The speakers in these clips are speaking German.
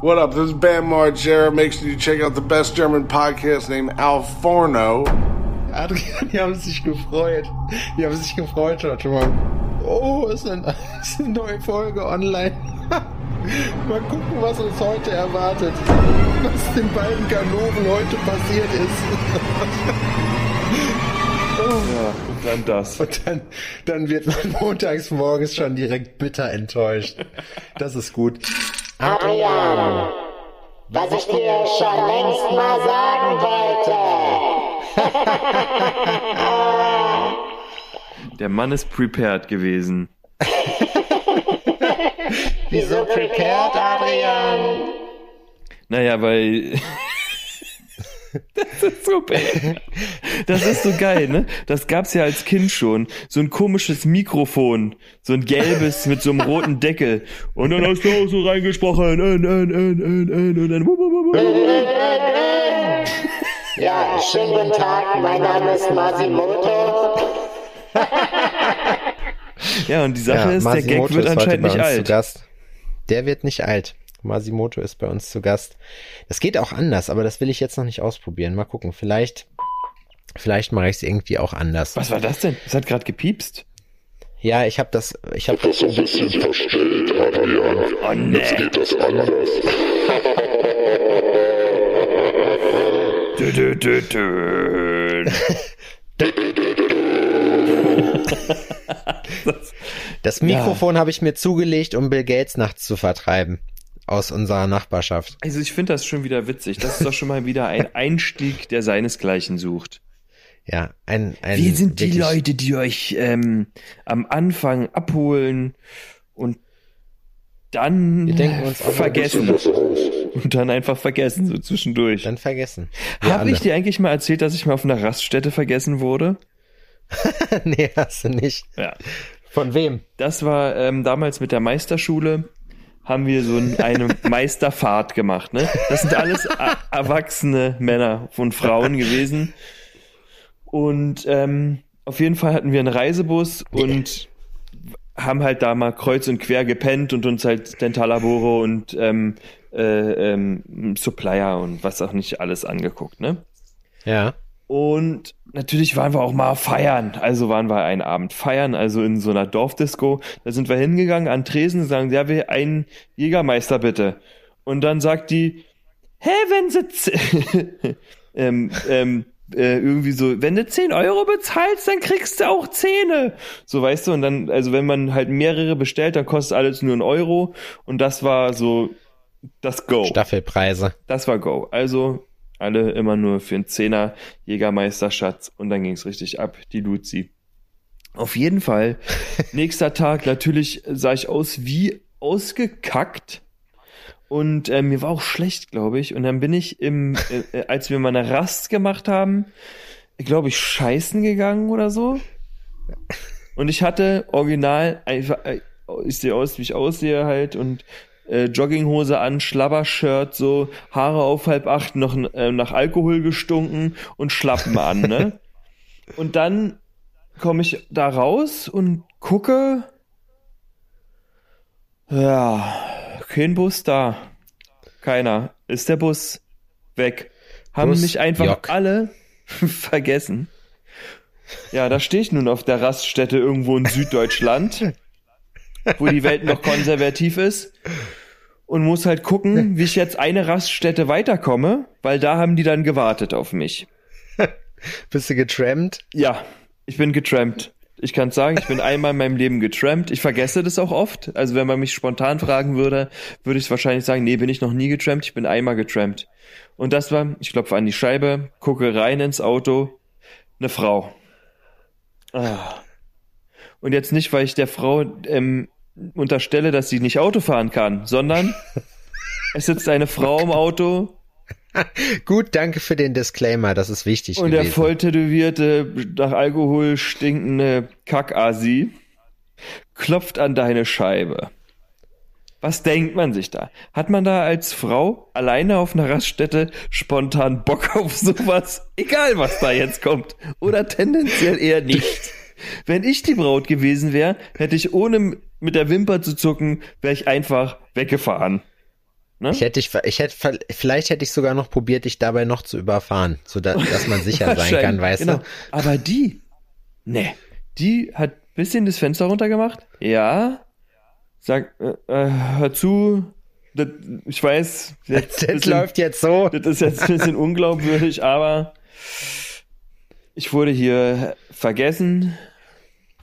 What up? This is Bam Margera. Make sure you check out the best German podcast named Al Forno. Adrian, die haben sich gefreut. Die haben sich gefreut heute Morgen. Oh, ist eine, ist eine neue Folge online. Mal gucken, was uns heute erwartet. Was den beiden Ganoven heute passiert ist. oh. Ja, und dann das. Und dann, dann wird man montags morgens schon direkt bitter enttäuscht. Das ist gut. Adrian, was ich dir schon längst mal sagen wollte. Der Mann ist prepared gewesen. Wieso prepared, Adrian? Naja, weil. Das ist super. Das ist so geil, ne? Das gab's ja als Kind schon. So ein komisches Mikrofon. So ein gelbes mit so einem roten Deckel. Und dann hast du auch so reingesprochen. Und dann. Ja, schönen guten Tag. Mein Name ist Masimoto. Ja, und die Sache Ja, ist, der Masimoto Gag wird ist heute anscheinend bei nicht uns alt. Zu Gast. Der wird nicht alt. Masimoto ist bei uns zu Gast. Das geht auch anders, aber das will ich jetzt noch nicht ausprobieren. Mal gucken. Vielleicht, vielleicht mache ich es irgendwie auch anders. Was war das denn? Das hat gerade gepiepst. Ja, ich habe das, ich habe das so ein bisschen verstellt, Adrian. Oh nee. Jetzt geht das anders. Dö, dö, dö, dö. das Mikrofon habe ich mir zugelegt, um Bill Gates nachts zu vertreiben aus unserer Nachbarschaft. Also ich finde das schon wieder witzig. Das ist doch schon mal wieder ein Einstieg, der seinesgleichen sucht. Ja, ein, ein Wir sind die Leute, die euch ähm, am Anfang abholen und dann Wir denken uns vergessen. Und dann einfach vergessen, so zwischendurch. Dann vergessen. Habe ich dir eigentlich mal erzählt, dass ich mal auf einer Raststätte vergessen wurde? nee, hast du nicht. Ja. Von wem? Das war ähm, damals mit der Meisterschule, haben wir so ein, eine Meisterfahrt gemacht. Ne? Das sind alles erwachsene Männer und Frauen gewesen. Und ähm, auf jeden Fall hatten wir einen Reisebus und haben halt da mal kreuz und quer gepennt und uns halt Dentallabore und ähm, äh, ähm, Supplier und was auch nicht alles angeguckt. Ne? Ja. Und natürlich waren wir auch mal feiern. Also waren wir einen Abend feiern, also in so einer Dorfdisco. Da sind wir hingegangen an Tresen und sagen, ja, wir einen Jägermeister bitte. Und dann sagt die, hä, wenn sie ähm, ähm, äh, irgendwie so, wenn du 10 Euro bezahlst, dann kriegst du auch Zähne. So weißt du, und dann, also wenn man halt mehrere bestellt, dann kostet alles nur ein Euro. Und das war so das Go. Staffelpreise. Das war Go. Also alle immer nur für einen Zehner Jägermeisterschatz und dann ging's richtig ab, die Luzi. Auf jeden Fall, nächster Tag, natürlich sah ich aus wie ausgekackt und äh, mir war auch schlecht, glaube ich. Und dann bin ich im, äh, äh, als wir mal eine Rast gemacht haben, glaube ich, scheißen gegangen oder so. Und ich hatte original einfach, äh, ich sehe aus, wie ich aussehe halt und äh, Jogginghose an, Schlabbershirt, so Haare auf halb acht, noch äh, nach Alkohol gestunken und Schlappen an, ne? Und dann komme ich da raus und gucke, ja, kein Bus da. Keiner. Ist der Bus weg. Haben Bus mich einfach Jock. alle vergessen. Ja, da stehe ich nun auf der Raststätte irgendwo in Süddeutschland, wo die Welt noch konservativ ist und muss halt gucken, wie ich jetzt eine Raststätte weiterkomme, weil da haben die dann gewartet auf mich. Bist du getrampt? Ja, ich bin getrampt. Ich kann sagen, ich bin einmal in meinem Leben getrampt. Ich vergesse das auch oft. Also wenn man mich spontan fragen würde, würde ich wahrscheinlich sagen, nee, bin ich noch nie getrampt. Ich bin einmal getrampt. Und das war, ich klopfe an die Scheibe, gucke rein ins Auto, eine Frau. Ah. Und jetzt nicht, weil ich der Frau ähm, unterstelle, dass sie nicht Auto fahren kann, sondern es sitzt eine Frau im Auto Gut, danke für den Disclaimer, das ist wichtig und der gewesen. volltätowierte, nach Alkohol stinkende Kackasi klopft an deine Scheibe. Was denkt man sich da? Hat man da als Frau alleine auf einer Raststätte spontan Bock auf sowas? Egal, was da jetzt kommt. Oder tendenziell eher nicht. Wenn ich die Braut gewesen wäre, hätte ich ohne mit der Wimper zu zucken, wäre ich einfach weggefahren. Ne? Ich hätte, ich, ich hätte, vielleicht hätte ich sogar noch probiert, dich dabei noch zu überfahren, so dass, dass man sicher sein kann, weißt genau. du? Aber die, ne, die hat bisschen das Fenster runtergemacht. Ja. Sag, äh, äh, hör zu. Das, ich weiß, das, Das bisschen- läuft jetzt so. das ist jetzt ein bisschen unglaubwürdig, aber ich wurde hier vergessen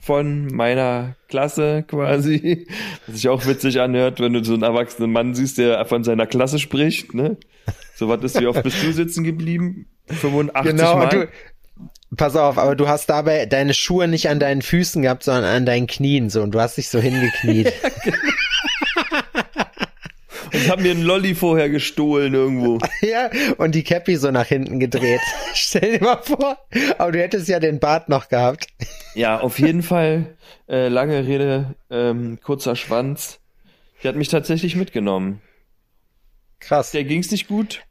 von meiner Klasse quasi, was sich auch witzig anhört, wenn du so einen erwachsenen Mann siehst, der von seiner Klasse spricht, ne? So was ist, wie oft bist du sitzen geblieben? 85 Genau, Mal? du, pass auf, aber du hast dabei deine Schuhe nicht an deinen Füßen gehabt, sondern an deinen Knien, so, und du hast dich so hingekniet. und hab mir einen Lolli vorher gestohlen irgendwo. ja, und die Cappy so nach hinten gedreht. Stell dir mal vor, aber du hättest ja den Bart noch gehabt. Ja, auf jeden Fall, äh, lange Rede, ähm, kurzer Schwanz. Die hat mich tatsächlich mitgenommen. Krass. der ging's nicht gut.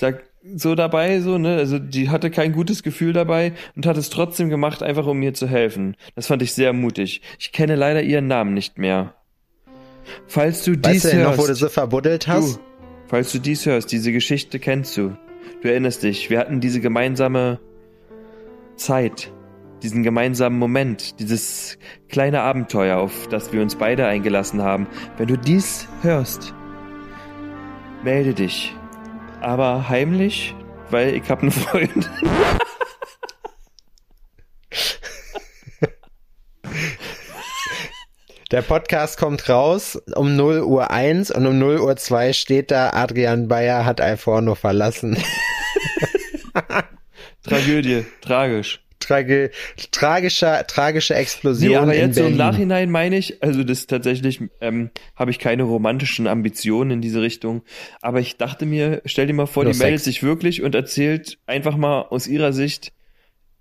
Sag so dabei, so, ne? Also die hatte kein gutes Gefühl dabei und hat es trotzdem gemacht, einfach um mir zu helfen. Das fand ich sehr mutig. Ich kenne leider ihren Namen nicht mehr. Falls du dies Weißt du denn noch, hörst, wo du sie verbuddelt hast? du, falls du dies hörst, diese Geschichte kennst du. Du erinnerst dich, wir hatten diese gemeinsame Zeit, diesen gemeinsamen Moment, dieses kleine Abenteuer, auf das wir uns beide eingelassen haben. Wenn du dies hörst, melde dich. Aber heimlich, weil ich hab einen Freund. Der Podcast kommt raus um 0 Uhr 1 und um 0 Uhr 2 steht da, Adrian Bayer hat Alforno verlassen. Tragödie, tragisch. Trage, tragischer, tragische Explosion Nee, aber jetzt so im. Nachhinein meine ich, also das tatsächlich ähm, habe ich keine romantischen Ambitionen in diese Richtung. Aber ich dachte mir, stell dir mal vor, Nur die meldet Sex. sich wirklich und erzählt einfach mal aus ihrer Sicht,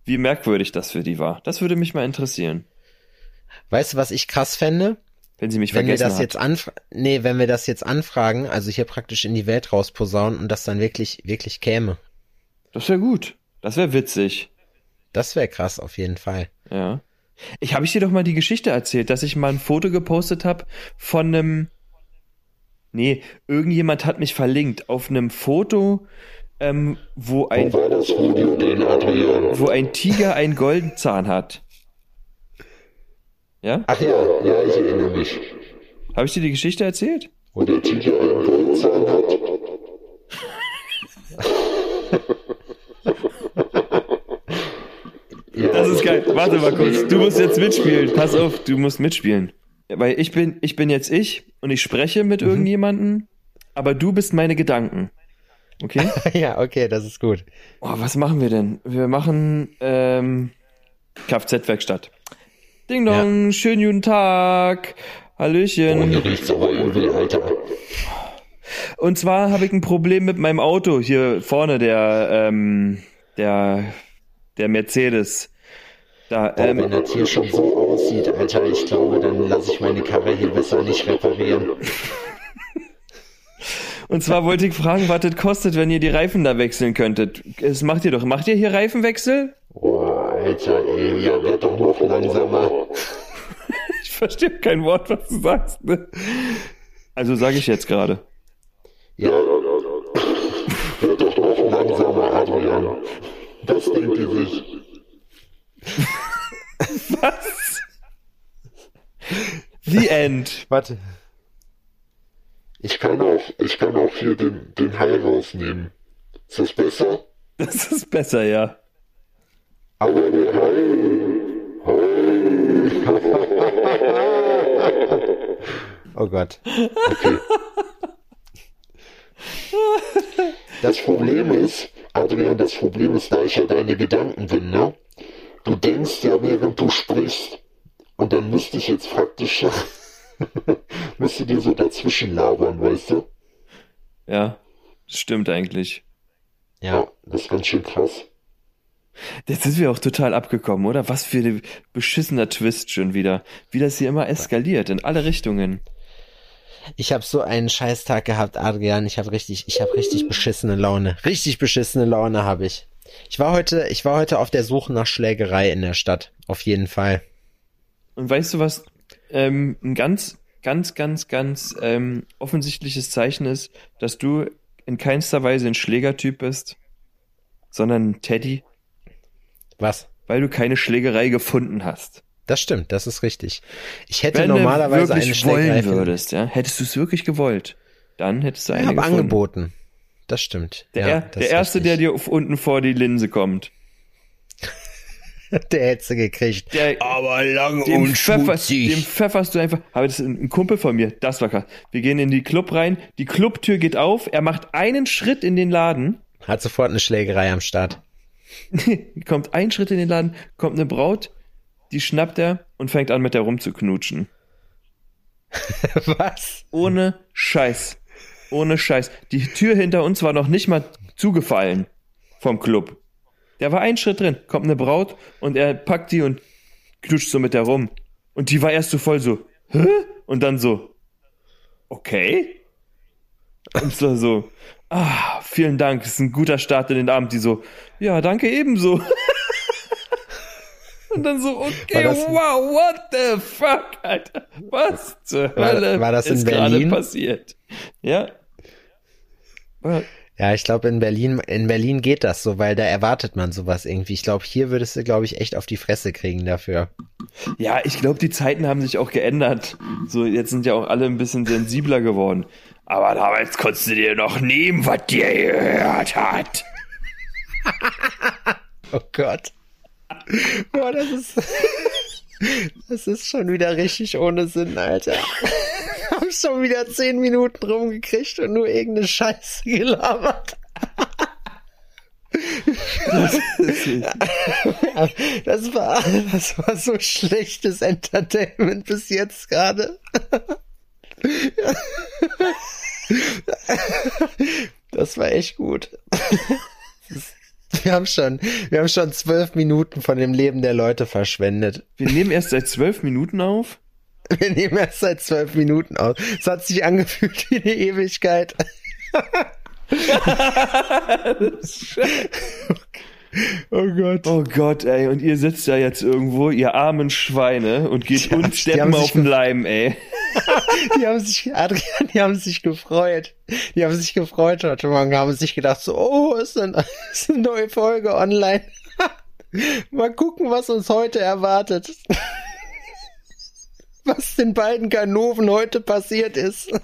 wie merkwürdig das für die war. Das würde mich mal interessieren, Weißt du, was ich krass fände? wenn sie mich Wenn wir vergessen das hat. jetzt anfra nee, wenn wir das jetzt anfragen, also hier praktisch in die Welt rausposaunen und das dann wirklich, wirklich käme. Das wäre gut. Das wäre witzig. Das wäre krass auf jeden Fall. Ja. Ich habe ich dir doch mal die Geschichte erzählt, dass ich mal ein Foto gepostet habe von einem. Nee, irgendjemand hat mich verlinkt auf einem Foto, ähm, wo ein, Wo war das Video denn, Adrian? wo ein Tiger einen Goldenzahn hat. Ja? Ach ja, Ja, ich erinnere mich. Habe ich dir die Geschichte erzählt? Wo der Tiger einen Goldzahn hat. Das ist geil. Warte mal kurz. Du musst jetzt mitspielen. Pass auf, du musst mitspielen. Weil ich bin, ich bin jetzt ich und ich spreche mit Mhm. irgendjemanden, aber du bist meine Gedanken. Okay? ja, okay, das ist gut. Oh, was machen wir denn? Wir machen ähm, Kfz-Werkstatt. Ding dong, schönen guten Tag. Hallöchen. Hier riecht's aber übel, Alter. Und zwar habe ich ein Problem mit meinem Auto hier vorne, der, ähm, der, der Mercedes. Da, Boah, wenn ähm, das hier schon so aussieht, Alter, ich glaube, dann lasse ich meine Karre hier besser nicht reparieren. und zwar wollte ich fragen, was das kostet, wenn ihr die Reifen da wechseln könntet. Das macht ihr doch. Macht ihr hier Reifenwechsel? Boah, Alter, ey, ja, werd doch noch langsamer. Ich verstehe kein Wort, was du sagst. Ne? Also sage ich jetzt gerade. Ja, werd doch noch langsamer, Adrian. Das denkt ihr sich. Was? The End. Warte. Ich kann auch, ich kann auch hier den, den Hai rausnehmen. Ist das besser? Das ist besser, ja. Oh Gott. okay. Das Problem ist, Adrian, das Problem ist, da ich ja deine Gedanken bin, ne? Du denkst ja, während du sprichst. Und dann müsste ich jetzt praktisch, müsste dir so dazwischen labern, weißt du? Ja, stimmt eigentlich. Ja. Das ist ganz schön krass. Jetzt sind wir auch total abgekommen, oder? Was für ein beschissener Twist schon wieder. Wie das hier immer eskaliert, in alle Richtungen. Ich habe so einen Scheißtag gehabt, Adrian. Ich habe richtig, ich habe richtig beschissene Laune. Richtig beschissene Laune habe ich. Ich war heute, ich war heute auf der Suche nach Schlägerei in der Stadt. Auf jeden Fall. Und weißt du was? Ähm, ein ganz, ganz, ganz, ganz ähm, offensichtliches Zeichen ist, dass du in keinster Weise ein Schlägertyp bist, sondern ein Teddy, Was? weil du keine Schlägerei gefunden hast. Das stimmt, das ist richtig. Ich hätte Wenn normalerweise du eine wirklich Schlägerei wollen würdest, ja, hättest du es wirklich gewollt, dann hättest du Ich eine habe gefunden. angeboten. Das stimmt. Der, ja, er- das der erste, der richtig. dir auf- unten vor die Linse kommt. der hätte sie gekriegt. Der, Aber lang dem, Pfeffer, dem pfefferst du einfach. Aber das ist ein, ein Kumpel von mir. Das war krass. Wir gehen in die Club rein. Die Clubtür geht auf. Er macht einen Schritt in den Laden. Hat sofort eine Schlägerei am Start. kommt ein Schritt in den Laden. Kommt eine Braut. Die schnappt er und fängt an, mit der rumzuknutschen. Was? Ohne Scheiß. Ohne Scheiß. Die Tür hinter uns war noch nicht mal zugefallen vom Club. Der war ein Schritt drin. Kommt eine Braut und er packt die und knutscht so mit der rum. Und die war erst so voll so, hä? Und dann so, okay. Und so, so, ah, vielen Dank, das ist ein guter Start in den Abend. Die so, ja, danke ebenso. Und dann so, okay, das- wow, what the fuck, Alter. Was zur War- Hölle war das in ist gerade Berlin? passiert? Ja. Ja, ich glaube in Berlin, in Berlin geht das so, weil da erwartet man sowas irgendwie. Ich glaube, hier würdest du, glaube ich, echt auf die Fresse kriegen dafür. Ja, ich glaube, die Zeiten haben sich auch geändert. So, jetzt sind ja auch alle ein bisschen sensibler geworden. Aber damals konntest du dir noch nehmen, was dir gehört hat. Oh Gott. Boah, das ist. Das ist schon wieder richtig ohne Sinn, Alter. Wir haben schon wieder zehn Minuten rumgekriegt und nur irgendeine Scheiße gelabert. Das war, das war so schlechtes Entertainment bis jetzt gerade. Das war echt gut. Wir haben schon, wir haben schon zwölf Minuten von dem Leben der Leute verschwendet. Wir nehmen erst seit zwölf Minuten auf. Wir nehmen erst seit zwölf Minuten aus. Es hat sich angefühlt wie eine Ewigkeit. Oh Gott. Oh Gott, ey, und ihr sitzt da jetzt irgendwo, ihr armen Schweine, und geht Ja, uns sich auf den Leim, ey. Die haben sich, Adrian, die haben sich gefreut. Die haben sich gefreut heute Morgen, haben sich gedacht so, oh, ist eine, ist eine neue Folge online. Mal gucken, was uns heute erwartet. Was den beiden Ganoven heute passiert ist.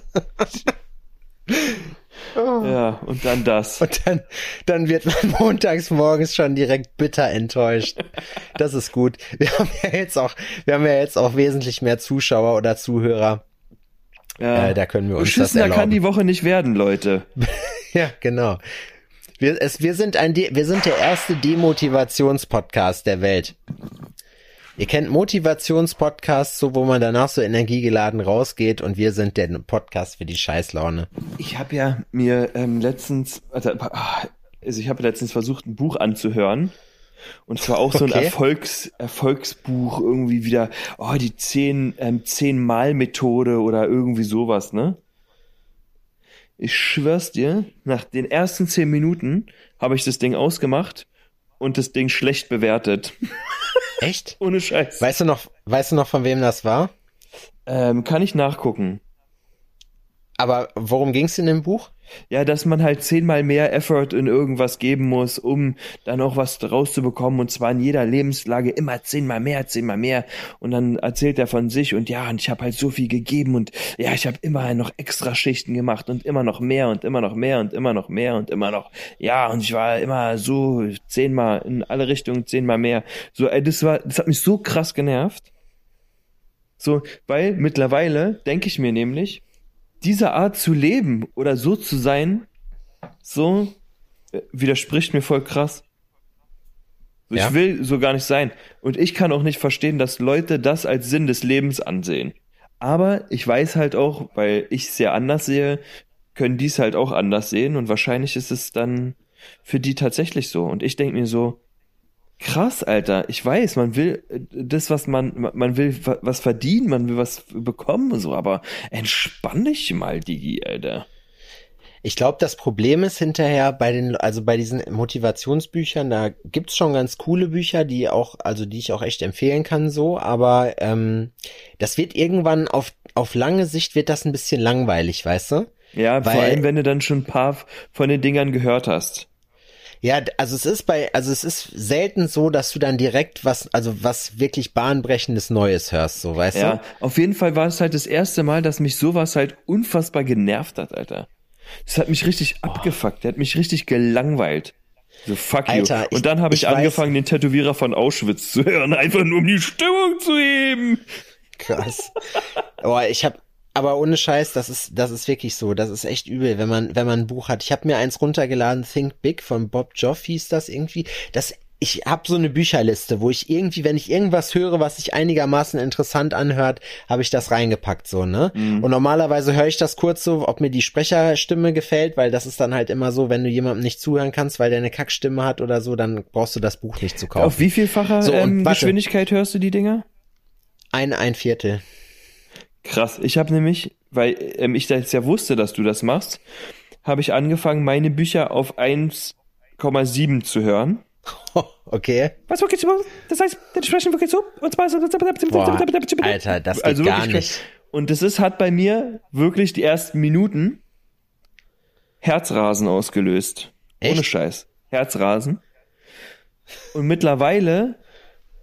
Ja, und dann das. Und dann, dann wird man montags morgens schon direkt bitter enttäuscht. Das ist gut. Wir haben ja jetzt auch, wir haben ja jetzt auch wesentlich mehr Zuschauer oder Zuhörer. Ja. Äh, da können wir uns das Beschissener erlauben. kann die Woche nicht werden, Leute. Ja, genau. Wir, es, wir sind ein, De wir sind der erste Demotivationspodcast der Welt. Ihr kennt Motivationspodcasts, so wo man danach so energiegeladen rausgeht und wir sind der Podcast für die Scheißlaune. Ich habe ja mir ähm, letztens, also, ah, also ich habe letztens versucht, ein Buch anzuhören. Und zwar auch so ein Okay. Erfolgs, Erfolgsbuch, irgendwie wieder, oh, die zehn, ähm, zehn Mal Methode oder irgendwie sowas, ne? Ich schwör's dir, nach den ersten zehn Minuten habe ich das Ding ausgemacht und das Ding schlecht bewertet. Echt? Ohne Scheiß. Weißt du noch, weißt du noch, von wem das war? Ähm, kann ich nachgucken. Aber worum ging's in dem Buch? Ja, dass man halt zehnmal mehr Effort in irgendwas geben muss, um dann auch was rauszubekommen und zwar in jeder Lebenslage immer zehnmal mehr, zehnmal mehr und dann erzählt er von sich und ja, und ich habe halt so viel gegeben und ja, ich habe immer noch extra Schichten gemacht und immer noch mehr und immer noch mehr und immer noch mehr und immer noch ja, und ich war immer so zehnmal in alle Richtungen zehnmal mehr. So, ey, das war das hat mich so krass genervt. So, weil mittlerweile denke ich mir nämlich, diese Art zu leben oder so zu sein, so äh, widerspricht mir voll krass. Ja? Ich will so gar nicht sein. Und ich kann auch nicht verstehen, dass Leute das als Sinn des Lebens ansehen. Aber ich weiß halt auch, weil ich es sehr anders sehe, können die es halt auch anders sehen und wahrscheinlich ist es dann für die tatsächlich so. Und ich denke mir so, krass, Alter, ich weiß, man will äh, das, was man, man- will wa- was verdienen, man will was bekommen und so, aber entspann dich mal, Digi, Alter. Ich glaube, das Problem ist hinterher bei den, also bei diesen Motivationsbüchern, da gibt's schon ganz coole Bücher, die auch, also die ich auch echt empfehlen kann, so, aber ähm, das wird irgendwann auf, auf lange Sicht wird das ein bisschen langweilig, weißt du? Ja, vor Weil- allem, wenn du dann schon ein paar von den Dingern gehört hast. Ja, also es ist bei, also es ist selten so, dass du dann direkt was, also was wirklich bahnbrechendes Neues hörst, so, weißt Ja, du? auf jeden Fall war es halt das erste Mal, dass mich sowas halt unfassbar genervt hat, Alter. Das hat mich richtig abgefuckt, der hat mich richtig gelangweilt. So fuck you. Alter, ich- Und dann habe ich, ich weiß- angefangen, den Tätowierer von Auschwitz zu hören, einfach nur um die Stimmung zu heben. Krass. Boah, ich hab, aber ohne Scheiß, das ist, das ist wirklich so. Das ist echt übel, wenn man, wenn man ein Buch hat. Ich habe mir eins runtergeladen, Think Big von Bob Joff hieß das irgendwie. Das, ich habe so eine Bücherliste, wo ich irgendwie, wenn ich irgendwas höre, was sich einigermaßen interessant anhört, habe ich das reingepackt, so, ne? Und normalerweise höre ich das kurz so, ob mir die Sprecherstimme gefällt, weil das ist dann halt immer so, wenn du jemandem nicht zuhören kannst, weil der eine Kackstimme hat oder so, dann brauchst du das Buch nicht zu kaufen. Auf wie vielfacher So, ähm. Geschwindigkeit hörst du die Dinger? Ein, ein Viertel. Krass. Ich habe nämlich, weil ähm, ich das ja wusste, dass du das machst, habe ich angefangen, meine Bücher auf 1,7 zu hören. Okay. Was geht's über? Das heißt, dann sprechen wir jetzt so und zwar so. Boah, Alter, das geht also gar wirklich nicht. Und das ist hat bei mir wirklich die ersten Minuten Herzrasen ausgelöst. Echt? Ohne Scheiß. Herzrasen. Und mittlerweile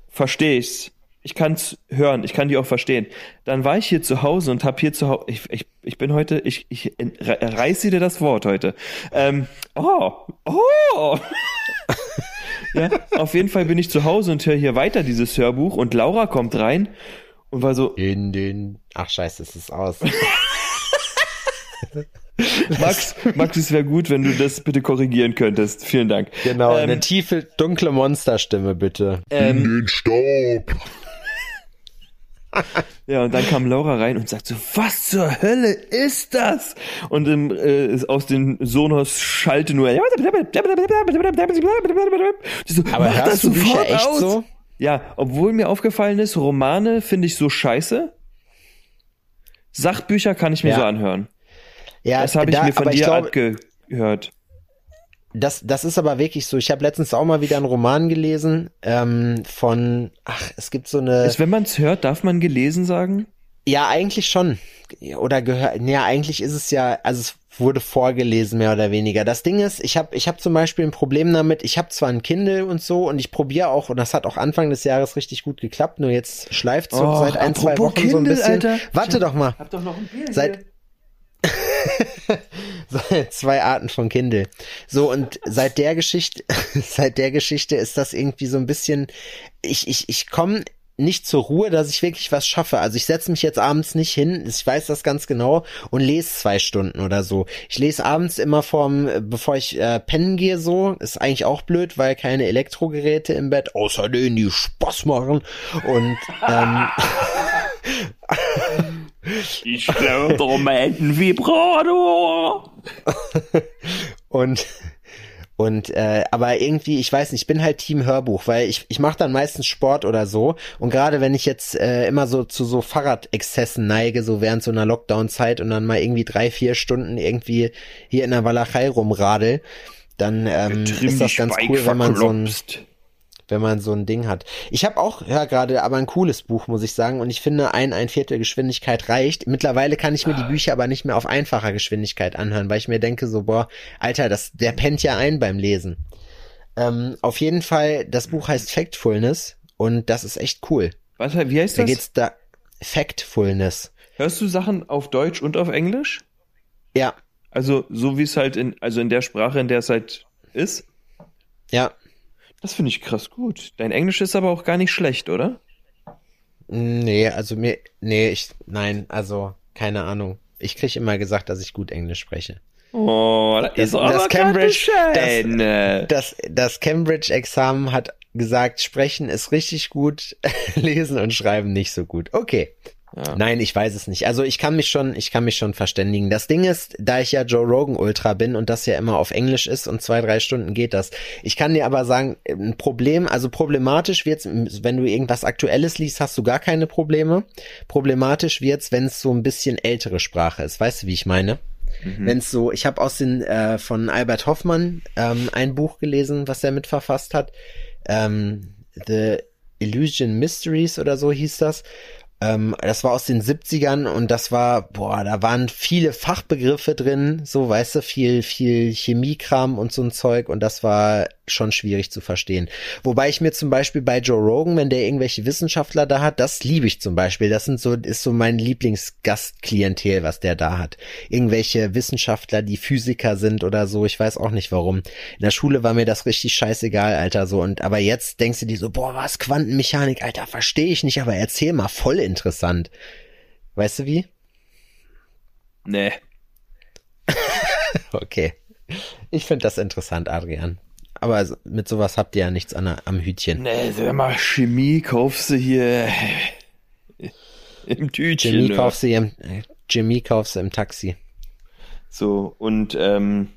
verstehe ich's. Ich kann's hören, ich kann die auch verstehen. Dann war ich hier zu Hause und hab hier zu Hause, ich, ich, ich bin heute, ich, ich reiße dir das Wort heute. Ähm, oh, oh. ja, auf jeden Fall bin ich zu Hause und höre hier weiter dieses Hörbuch und Laura kommt rein und war so, In den. Ach scheiße, es ist aus. Max, Max, es wäre gut, wenn du das bitte korrigieren könntest. Vielen Dank. Genau, Ähm, eine tiefe, dunkle Monsterstimme, bitte. ähm, Den Staub. Ja, und dann kam Laura rein und sagt so, was zur Hölle ist das? Und im, äh, aus den Sonos schallte nur. So, Aber "Mach hörst das du Bücher sofort echt aus." so? Ja, obwohl mir aufgefallen ist, Romane finde ich so scheiße. Sachbücher kann ich mir Ja. so anhören. Ja, Das habe ich da- mir von dir glaube, abgehört. Das, das ist aber wirklich so. Ich habe letztens auch mal wieder einen Roman gelesen ähm, von, ach, es gibt so eine, Ist, wenn man es hört, darf man gelesen sagen? ja eigentlich schon oder gehört, ja eigentlich ist es ja, also es wurde vorgelesen mehr oder weniger. Das Ding ist, ich habe ich hab zum Beispiel ein Problem damit. Ich habe zwar ein Kindle und so und ich probiere auch und das hat auch Anfang des Jahres richtig gut geklappt. Nur jetzt schleift so Oh, seit ein zwei Wochen so ein Kindle, bisschen. Alter. Warte doch mal. Hab doch noch ein Bier Seit- Zwei Arten von Kindle. So, und seit der Geschichte, seit der Geschichte ist das irgendwie so ein bisschen, ich, ich, ich komme nicht zur Ruhe, dass ich wirklich was schaffe. Also ich setze mich jetzt abends nicht hin, ich weiß das ganz genau, und lese zwei Stunden oder so. Ich lese abends immer vorm, bevor ich äh, pennen gehe so. Ist eigentlich auch blöd, weil keine Elektrogeräte im Bett, außer denen, die Spaß machen. Und ähm, Ich darum ein Vibrator. Und und äh, aber irgendwie, ich weiß nicht, ich bin halt Team Hörbuch, weil ich ich mache dann meistens Sport oder so und gerade wenn ich jetzt äh, immer so zu so Fahrradexzessen neige, so während so einer Lockdown-Zeit und dann mal irgendwie drei vier Stunden irgendwie hier in der Walachei rumradel, dann ähm, ist das ganz cool, wenn man so ein wenn man so ein Ding hat. Ich habe auch, ja, gerade aber ein cooles Buch, muss ich sagen. Und ich finde, ein, ein Viertel Geschwindigkeit reicht. Mittlerweile kann ich mir die Bücher aber nicht mehr auf einfacher Geschwindigkeit anhören, weil ich mir denke, so, boah, Alter, das, der pennt ja ein beim Lesen. Ähm, auf jeden Fall, das Buch heißt Factfulness und das ist echt cool. Was, wie heißt Da das? geht's da, Factfulness. Hörst du Sachen auf Deutsch und auf Englisch? Ja, Also so wie es halt in, also in der Sprache, in der es halt ist? ja. Das finde ich krass gut. Dein Englisch ist aber auch gar nicht schlecht, oder? Nee, also mir, nee, ich, nein, also, keine Ahnung. Ich krieg immer gesagt, dass ich gut Englisch spreche. Oh, das, Das- ist aber das Cambridge- bescheiden. Das, das Cambridge-Examen hat gesagt, sprechen ist richtig gut, lesen und schreiben nicht so gut. Okay. Ja. Nein, ich weiß es nicht. Also ich kann mich schon, ich kann mich schon verständigen. Das Ding ist, da ich ja Joe Rogan Ultra bin und das ja immer auf Englisch ist und zwei, drei Stunden geht das. Ich kann dir aber sagen, ein Problem, also problematisch wird's, wenn du irgendwas Aktuelles liest, hast du gar keine Probleme. Problematisch wird's, wenn es so ein bisschen ältere Sprache ist. Weißt du, wie ich meine? Mhm. Wenn's so, ich habe aus den äh, von Albert Hoffmann ähm, ein Buch gelesen, was er mitverfasst hat. Ähm, The Illusion Mysteries oder so hieß das. Ähm, das war aus den 70ern und das war, boah, da waren viele Fachbegriffe drin, so weißt du, viel, viel Chemiekram und so ein Zeug und das war schon schwierig zu verstehen. Wobei ich mir zum Beispiel bei Joe Rogan, wenn der irgendwelche Wissenschaftler da hat, das liebe ich zum Beispiel. Das sind so, ist so mein Lieblingsgastklientel, was der da hat. Irgendwelche Wissenschaftler, die Physiker sind oder so, ich weiß auch nicht warum. In der Schule war mir das richtig scheißegal, Alter, so und aber jetzt denkst du dir so, boah, was Quantenmechanik, Alter, verstehe ich nicht, aber erzähl mal, voll interessant. Weißt du wie? Nee. Okay. Ich finde das interessant, Adrian. Aber mit sowas habt ihr ja nichts an, am Hütchen. Nee, sag mal, Chemie kaufst du hier im Tütchen. Jimmy ne? kaufst du im, äh, Jimmy kaufst du im Taxi. So, und ähm,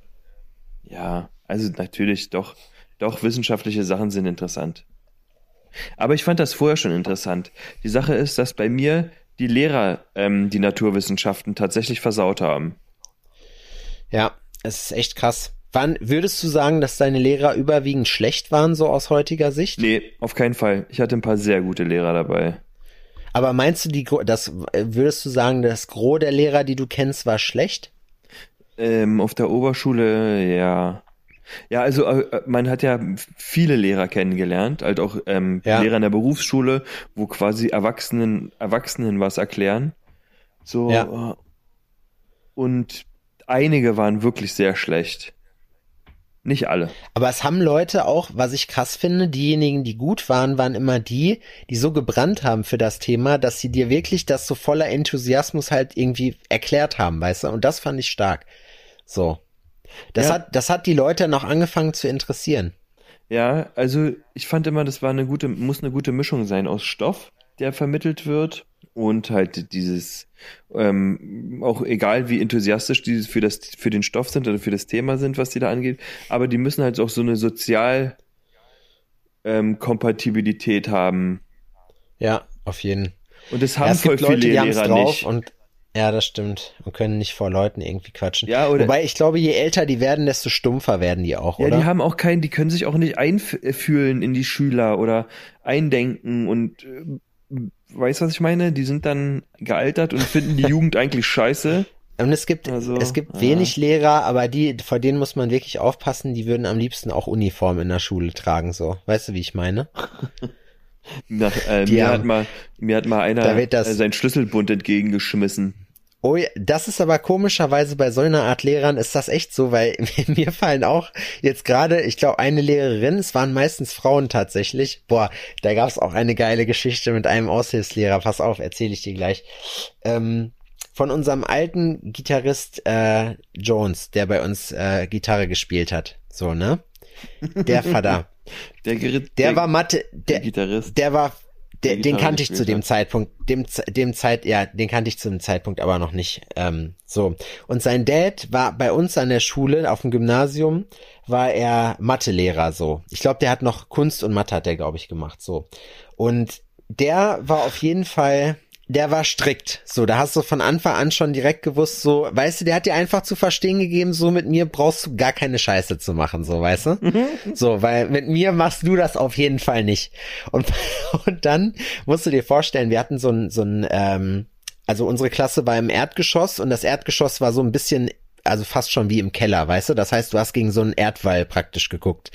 ja, also natürlich doch, doch wissenschaftliche Sachen sind interessant. Aber ich fand das vorher schon interessant. Die Sache ist, dass bei mir die Lehrer ähm, die Naturwissenschaften tatsächlich versaut haben. Ja, es ist echt krass. Wann würdest du sagen, dass deine Lehrer überwiegend schlecht waren, so aus heutiger Sicht? Nee, auf keinen Fall. Ich hatte ein paar sehr gute Lehrer dabei. Aber meinst du, die, das, äh, würdest du sagen, das Gros der Lehrer, die du kennst, war schlecht? Ähm, auf der Oberschule, ja. Ja, also äh, man hat ja viele Lehrer kennengelernt, halt auch ähm, Ja. Lehrer in der Berufsschule, wo quasi Erwachsenen, Erwachsenen was erklären. So Ja. äh, und einige waren wirklich sehr schlecht. Nicht alle. Aber es haben Leute auch, was ich krass finde, diejenigen, die gut waren, waren immer die, die so gebrannt haben für das Thema, dass sie dir wirklich das so voller Enthusiasmus halt irgendwie erklärt haben, weißt du? Und das fand ich stark. So. Das Ja. hat, das hat die Leute noch angefangen zu interessieren. Ja, also ich fand immer, das war eine gute, muss eine gute Mischung sein aus Stoff, der vermittelt wird und halt dieses, ähm, auch egal wie enthusiastisch die für das, für den Stoff sind oder für das Thema sind, was die da angeht, aber die müssen halt auch so eine Sozial, ähm, Kompatibilität haben. Ja, auf jeden. Und das Ja, haben es voll Leute, viele die haben's Lehrer drauf nicht. und ja, das stimmt. Und können nicht vor Leuten irgendwie quatschen. Ja, oder- Wobei ich glaube, je älter die werden, desto stumpfer werden die auch, Ja, oder? die haben auch keinen, die können sich auch nicht einfühlen in die Schüler oder eindenken und äh, weißt du, was ich meine? Die sind dann gealtert und finden die Jugend eigentlich scheiße. Und es gibt, Also, es gibt ja. wenig Lehrer, aber die, vor denen muss man wirklich aufpassen, die würden am liebsten auch Uniform in der Schule tragen, so. Weißt du, wie ich meine? Nach, äh, mir, haben- hat mal, mir hat mal einer das- äh, seinen Schlüsselbund entgegengeschmissen. Oh, ja, das ist aber komischerweise bei so einer Art Lehrern ist das echt so, weil mir fallen auch jetzt gerade, ich glaube, eine Lehrerin, es waren meistens Frauen tatsächlich. Boah, da gab es auch eine geile Geschichte mit einem Aushilfslehrer. Pass auf, erzähle ich dir gleich. Ähm, von unserem alten Gitarrist äh, Jones, der bei uns äh, Gitarre gespielt hat. So, ne? Der Vater. Der, Gerrit, Der war Mathe, der der, Gitarrist. der war, der, Der den kannte ich zu dem hat. Zeitpunkt, dem, dem Zeit, ja, den kannte ich zu dem Zeitpunkt aber noch nicht. Ähm, so. Und sein Dad war bei uns an der Schule, auf dem Gymnasium, war er Mathelehrer, so. Ich glaube, der hat noch Kunst und Mathe hat der, glaube ich, gemacht, so. Und der war auf jeden Fall, der war strikt. So, da hast du von Anfang an schon direkt gewusst, so, weißt du, der hat dir einfach zu verstehen gegeben, so mit mir brauchst du gar keine Scheiße zu machen, so, weißt du? So, weil mit mir machst du das auf jeden Fall nicht. Und, und dann musst du dir vorstellen, wir hatten so ein, so ein, ähm, also unsere Klasse war im Erdgeschoss und das Erdgeschoss war so ein bisschen also fast schon wie im Keller, weißt du? Das heißt, du hast gegen so einen Erdwall praktisch geguckt.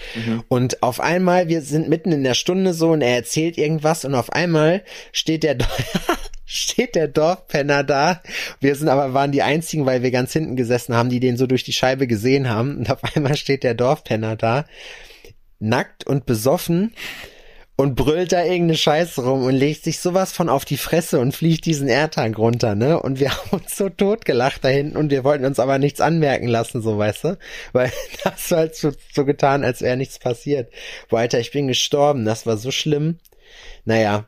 Und auf einmal, wir sind mitten in der Stunde so und er erzählt irgendwas und auf einmal steht der, steht der Dorfpenner da. Wir sind aber, waren die einzigen, weil wir ganz hinten gesessen haben, die den so durch die Scheibe gesehen haben. Und auf einmal steht der Dorfpenner da, nackt und besoffen und brüllt da irgendeine Scheiße rum und legt sich sowas von auf die Fresse und fliegt diesen Erdhang runter, ne? Und wir haben uns so totgelacht da hinten und wir wollten uns aber nichts anmerken lassen, so weißt du? Weil das war halt so, so getan, als wäre nichts passiert. Boah, ich bin gestorben, das war so schlimm. Naja,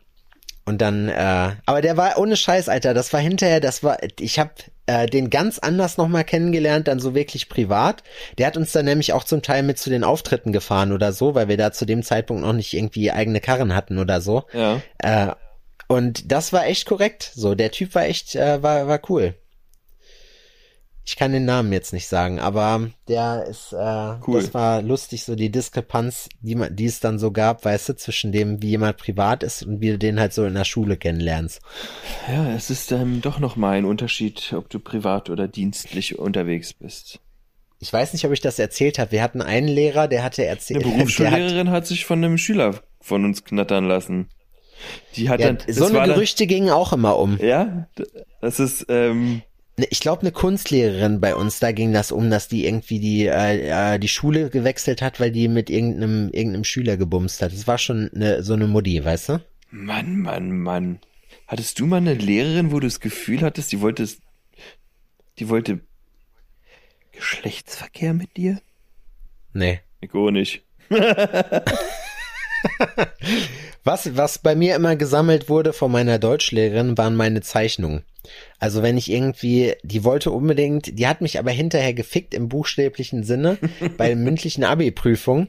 und dann, äh, aber der war ohne Scheiß, Alter, das war hinterher, das war, ich hab äh, den ganz anders nochmal kennengelernt, dann so wirklich privat. Der hat uns dann nämlich auch zum Teil mit zu den Auftritten gefahren oder so, weil wir da zu dem Zeitpunkt noch nicht irgendwie eigene Karren hatten oder so. Ja. Äh, und das war echt korrekt. So, der Typ war echt, äh, war, war cool. Ich kann den Namen jetzt nicht sagen, aber der ist, äh, Cool. das war lustig, so die Diskrepanz, die, man, die es dann so gab, weißt du, zwischen dem, wie jemand privat ist und wie du den halt so in der Schule kennenlernst. Ja, es ist ähm, doch nochmal ein Unterschied, ob du privat oder dienstlich unterwegs bist. Ich weiß nicht, ob ich das erzählt habe. Wir hatten einen Lehrer, der hatte Eine erzählt, hat, Berufsschullehrerin hat sich von einem Schüler von uns knattern lassen. Die hat ja, dann, so eine war dann, Gerüchte gingen auch immer um. ja, das ist, ähm, Ich glaube, eine Kunstlehrerin bei uns, da ging das um, dass die irgendwie die, äh, äh, die Schule gewechselt hat, weil die mit irgendeinem, irgendeinem Schüler gebumst hat. Das war schon eine, so eine Mutti, weißt du? Mann, Mann, Mann. Hattest du mal eine Lehrerin, wo du das Gefühl hattest, die wollte, die wollte Geschlechtsverkehr mit dir? Nee. Ich auch nicht. Was, was bei mir immer gesammelt wurde von meiner Deutschlehrerin, waren meine Zeichnungen. Also wenn ich irgendwie, die wollte unbedingt, die hat mich aber hinterher gefickt im buchstäblichen Sinne bei den mündlichen Abi-Prüfungen.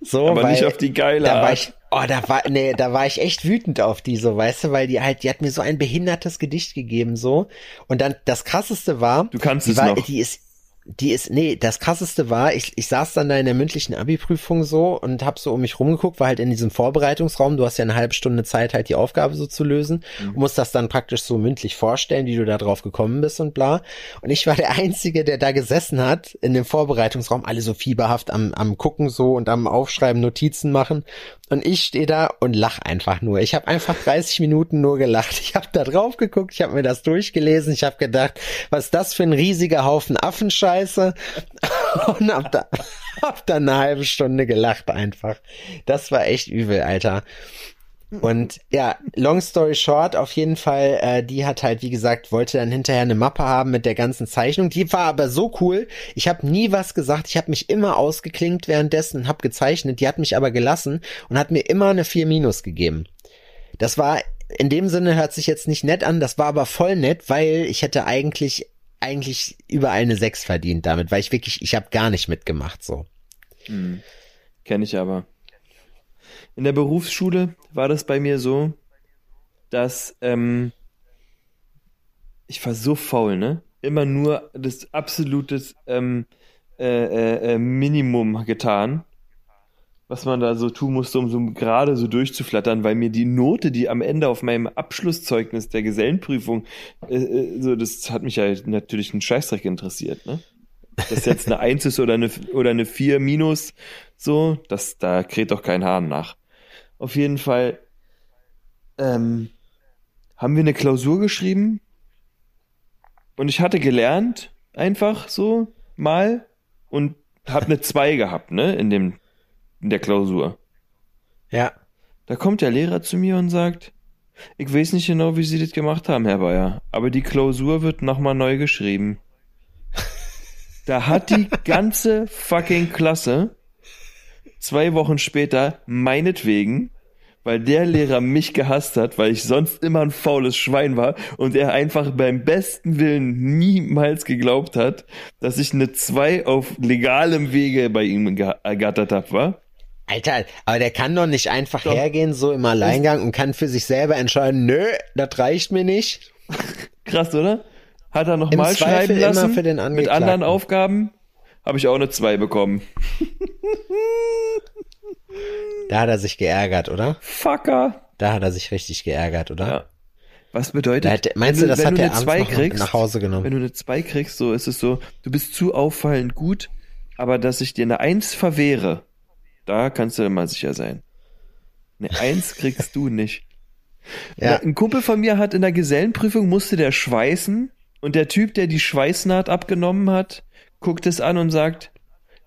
So, Aber weil, nicht auf die geile da war ich, oh, da war, nee, da war ich echt wütend auf die, so, weißt du, weil die halt, die hat mir so ein behindertes Gedicht gegeben, so. Und dann, das krasseste war, Du kannst die es war, noch. die ist, die ist, nee, das krasseste war, ich, ich saß dann da in der mündlichen Abi-Prüfung so und hab so um mich rumgeguckt, war halt in diesem Vorbereitungsraum, du hast ja eine halbe Stunde Zeit, halt die Aufgabe so zu lösen, Mhm. und musst das dann praktisch so mündlich vorstellen, wie du da drauf gekommen bist und bla. Und ich war der Einzige, der da gesessen hat, in dem Vorbereitungsraum, alle so fieberhaft am, am gucken so und am Aufschreiben, Notizen machen. Und ich stehe da und lach einfach nur. Ich habe einfach 30 Minuten nur gelacht. Ich habe da drauf geguckt, ich habe mir das durchgelesen, ich habe gedacht, was ist das für ein riesiger Haufen Affenscheiße? Und hab da, hab da eine halbe Stunde gelacht einfach. Das war echt übel, Alter. Und ja, long story short, auf jeden Fall, äh, die hat halt, wie gesagt, wollte dann hinterher eine Mappe haben mit der ganzen Zeichnung. Die war aber so cool. Ich habe nie was gesagt. Ich habe mich immer ausgeklinkt währenddessen und habe gezeichnet. Die hat mich aber gelassen und hat mir immer eine 4 Minus gegeben. Das war, in dem Sinne hört sich jetzt nicht nett an, das war aber voll nett, weil ich hätte eigentlich, eigentlich überall eine 6 verdient damit, weil ich wirklich, ich habe gar nicht mitgemacht so. Kenne ich aber. In der Berufsschule war das bei mir so, dass ähm, ich war so faul, ne? Immer nur das absolutes ähm, äh, äh, äh, Minimum getan, was man da so tun musste, um so gerade so durchzuflattern, weil mir die Note, die am Ende auf meinem Abschlusszeugnis der Gesellenprüfung, äh, äh, so das hat mich halt natürlich einen Scheißdreck interessiert, ne? das jetzt eine 1 ist oder eine, oder eine 4 minus, so, das, da kräht doch kein Hahn nach. Auf jeden Fall ähm, haben wir eine Klausur geschrieben und ich hatte gelernt, einfach so mal und habe eine 2 gehabt, ne, in dem, in der Klausur. Ja. Da kommt der Lehrer zu mir und sagt, ich weiß nicht genau, wie Sie das gemacht haben, Herr Bayer, aber die Klausur wird nochmal neu geschrieben. Da hat die ganze fucking Klasse zwei Wochen später meinetwegen, weil der Lehrer mich gehasst hat, weil ich sonst immer ein faules Schwein war und er einfach beim besten Willen niemals geglaubt hat, dass ich eine zwei auf legalem Wege bei ihm ergattert habe, war? Alter, aber der kann doch nicht einfach hergehen, so im Alleingang und kann für sich selber entscheiden, nö, das reicht mir nicht. Krass, oder? Hat er noch Im mal Zweifel schreiben immer lassen für den mit anderen Aufgaben? Habe ich auch eine 2 bekommen. Da hat er sich geärgert, oder? Fucker. Da hat er sich richtig geärgert, oder? Ja. Was bedeutet? Da hätte- meinst wenn du, das wenn hat du der eine abends 2 noch kriegst, nach Hause genommen? Wenn du eine 2 kriegst, so ist es so, du bist zu auffallend gut, aber dass ich dir eine 1 verwehre, da kannst du immer sicher sein. Eine 1 kriegst du nicht. Ja. Ein Kumpel von mir hat in der Gesellenprüfung musste der schweißen und der Typ, der die Schweißnaht abgenommen hat, guckt es an und sagt,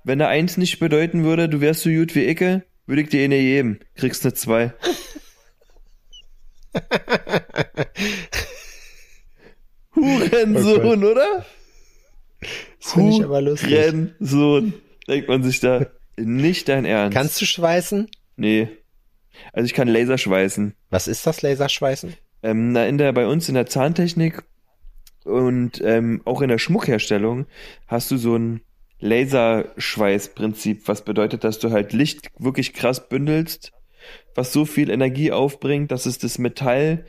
wenn eine Eins nicht bedeuten würde, du wärst so gut wie Icke, würde ich dir eine geben. Kriegst eine Zwei. Hurensohn, oder? Das finde ich aber lustig. Hurensohn. Denkt man sich da, nicht dein Ernst. Kannst du schweißen? Nee. Also ich kann Laser schweißen. Was ist das Laserschweißen? Ähm, na, in der, bei uns in der Zahntechnik und ähm, auch in der Schmuckherstellung hast du so ein Laserschweißprinzip, was bedeutet, dass du halt Licht wirklich krass bündelst, was so viel Energie aufbringt, dass es das Metall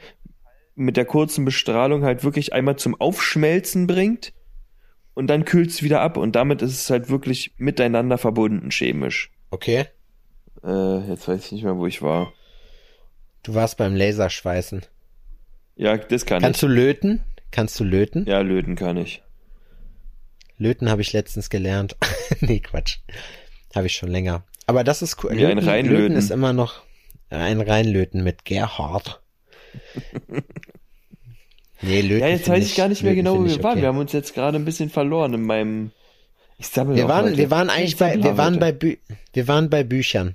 mit der kurzen Bestrahlung halt wirklich einmal zum Aufschmelzen bringt und dann kühlt es wieder ab und damit ist es halt wirklich miteinander verbunden, chemisch. Okay. Äh, jetzt weiß ich nicht mehr, wo ich war. Du warst beim Laserschweißen. Ja, das kann Kannst ich. du löten? Kannst du löten? Ja, löten kann ich. Löten habe ich letztens gelernt. nee, Quatsch. Habe ich schon länger. Aber das ist cool. Wie ein Reinlöten. Löten ist immer noch ein Reinlöten mit Gerhard. nee, Löten. Ja, jetzt weiß ich gar nicht mehr Löten genau, wo wir ich waren. okay. Wir haben uns jetzt gerade ein bisschen verloren in meinem. Ich sammle Wir waren, heute. wir waren eigentlich bei, wir waren heute. bei, Bü wir waren bei Büchern.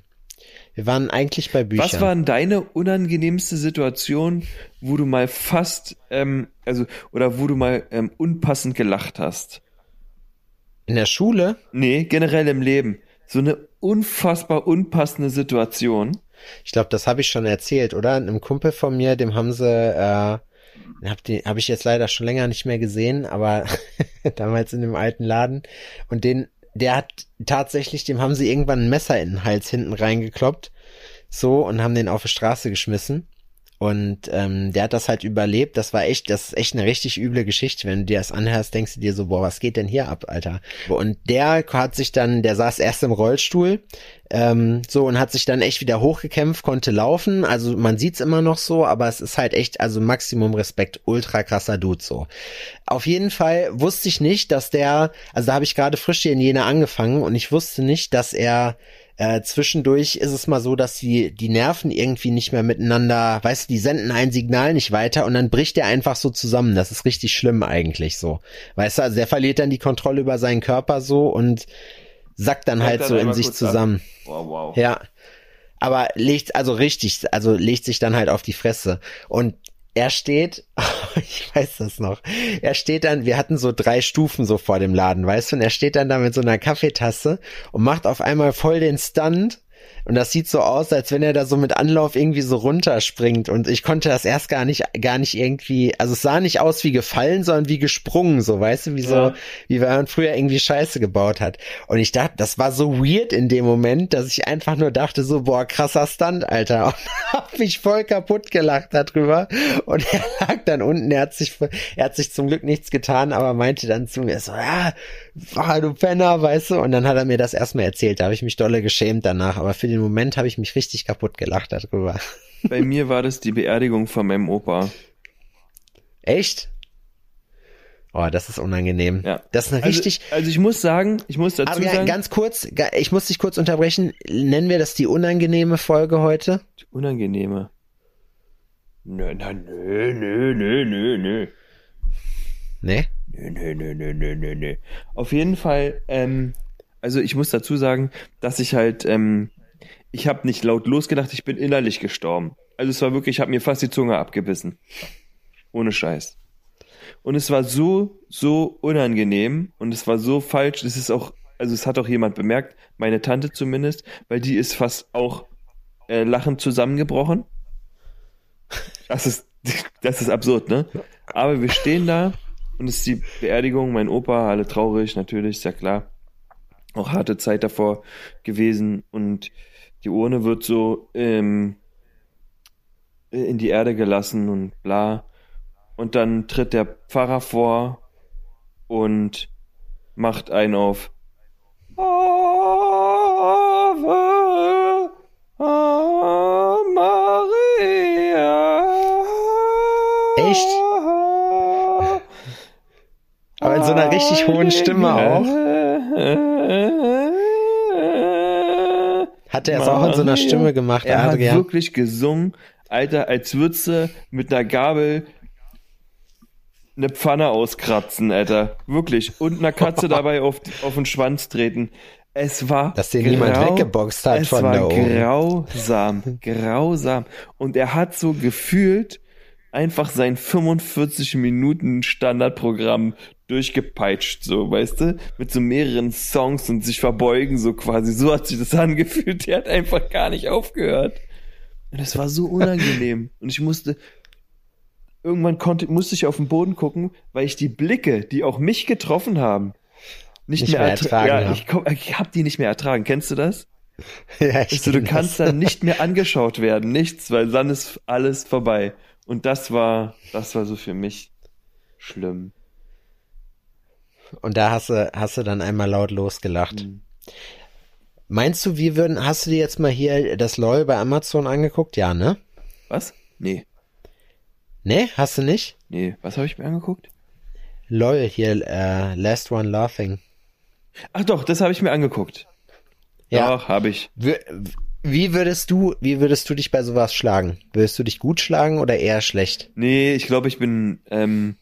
Wir waren eigentlich bei Büchern. Was war denn deine unangenehmste Situation, wo du mal fast, ähm, also, oder wo du mal ähm, unpassend gelacht hast? In der Schule? Nee, generell im Leben. So eine unfassbar unpassende Situation. Ich glaube, das habe ich schon erzählt, oder? Einem Kumpel von mir, dem haben sie, äh, die, hab ich jetzt leider schon länger nicht mehr gesehen, aber damals in dem alten Laden. Und den, der hat tatsächlich, dem haben sie irgendwann ein Messer in den Hals hinten reingekloppt. So, und haben den auf die Straße geschmissen. Und ähm, der hat das halt überlebt. Das war echt, das ist echt eine richtig üble Geschichte. Wenn du dir das anhörst, denkst du dir so, boah, was geht denn hier ab, Alter? Und der hat sich dann, der saß erst im Rollstuhl, ähm, so und hat sich dann echt wieder hochgekämpft, konnte laufen. Also man sieht's immer noch so, aber es ist halt echt, also Maximum Respekt, ultra krasser Dude so. Auf jeden Fall wusste ich nicht, dass der, also da habe ich gerade frisch hier in Jena angefangen und ich wusste nicht, dass er äh, zwischendurch ist es mal so, dass die, die Nerven irgendwie nicht mehr miteinander, weißt du, die senden ein Signal nicht weiter und dann bricht der einfach so zusammen. Das ist richtig schlimm eigentlich so. Weißt du, also der verliert dann die Kontrolle über seinen Körper so und sackt dann halt dann so in sich zusammen. Wow, wow. Ja. Aber legt, also richtig, also legt sich dann halt auf die Fresse. Und er steht, ich weiß das noch, er steht dann, wir hatten so drei Stufen so vor dem Laden, weißt du, und er steht dann da mit so einer Kaffeetasse und macht auf einmal voll den Stunt. Und das sieht so aus, als wenn er da so mit Anlauf irgendwie so runterspringt. Und ich konnte das erst gar nicht, gar nicht irgendwie, also es sah nicht aus wie gefallen, sondern wie gesprungen, so, weißt du, wie so, Ja. wie wenn man früher irgendwie Scheiße gebaut hat. Und ich dachte, das war so weird in dem Moment, dass ich einfach nur dachte so, boah, krasser Stunt, Alter. Und hab mich voll kaputt gelacht darüber. Und er lag dann unten, er hat sich, er hat sich zum Glück nichts getan, aber meinte dann zu mir so, ja, ah, du Penner, weißt du. Und dann hat er mir das erstmal erzählt. Da habe ich mich dolle geschämt danach. Aber für den Moment habe ich mich richtig kaputt gelacht darüber. Bei mir war das die Beerdigung von meinem Opa. Echt? Oh, das ist unangenehm. Ja. Das ist eine Also, richtig, also ich muss sagen, ich muss dazu Aber ja, sagen, ganz kurz, ich muss dich kurz unterbrechen. Nennen wir das die unangenehme Folge heute? unangenehme. Nö, na, nö, nö, nö, nö, nö. Nee? Nö, nö, nö, nö, nö, nö. Auf jeden Fall, ähm, also ich muss dazu sagen, dass ich halt, ähm, ich habe nicht laut losgedacht, ich bin innerlich gestorben. Also es war wirklich, ich habe mir fast die Zunge abgebissen. Ohne Scheiß. Und es war so, so unangenehm und es war so falsch. Es ist auch, also es hat auch jemand bemerkt, meine Tante zumindest, weil die ist fast auch äh, lachend zusammengebrochen. Das ist, das ist absurd, ne? Aber wir stehen da und es ist die Beerdigung, mein Opa, alle traurig, natürlich, ist ja klar. Auch harte Zeit davor gewesen und die Urne wird so ähm, in die Erde gelassen und bla. Und dann tritt der Pfarrer vor und macht einen auf Ave Maria. Aber in so einer richtig hohen Stimme auch. Hat er es auch in so einer. Stimme gemacht, Er hat Adrian? wirklich gesungen, Alter, als würdest du mit einer Gabel eine Pfanne auskratzen, Alter. Wirklich. Und einer Katze dabei auf, auf den Schwanz treten. Es war. Dass den niemand weggeboxt hat es von war da oben. grausam. grausam. Und er hat so gefühlt einfach sein 45 Minuten Standardprogramm durchgepeitscht, so, weißt du? Mit so mehreren Songs und sich verbeugen, so quasi. So hat sich das angefühlt. Der hat einfach gar nicht aufgehört. Und es war so unangenehm. Und ich musste, irgendwann konnte, musste ich auf den Boden gucken, weil ich die Blicke, die auch mich getroffen haben, nicht, Nicht mehr, mehr ertra- ertragen Ja, ich, ich hab die nicht mehr ertragen. Kennst du das? ja, ich Also, du kannst das. dann nicht mehr angeschaut werden, nichts, weil dann ist alles vorbei. Und das war, das war so für mich schlimm. Und da hast du, hast du dann einmal laut losgelacht. Mhm. Meinst du, wir würden, hast du dir jetzt mal hier das LOL bei Amazon angeguckt? Ja, ne? Was? Nee. Ne, hast du nicht? Nee. Was habe ich mir angeguckt? LOL hier, äh, Last One Laughing. Ach doch, das habe ich mir angeguckt. Ja. Doch, habe ich. Wie, wie würdest du, wie würdest du dich bei sowas schlagen? Würdest du dich gut schlagen oder eher schlecht? Nee, ich glaube, ich bin ähm,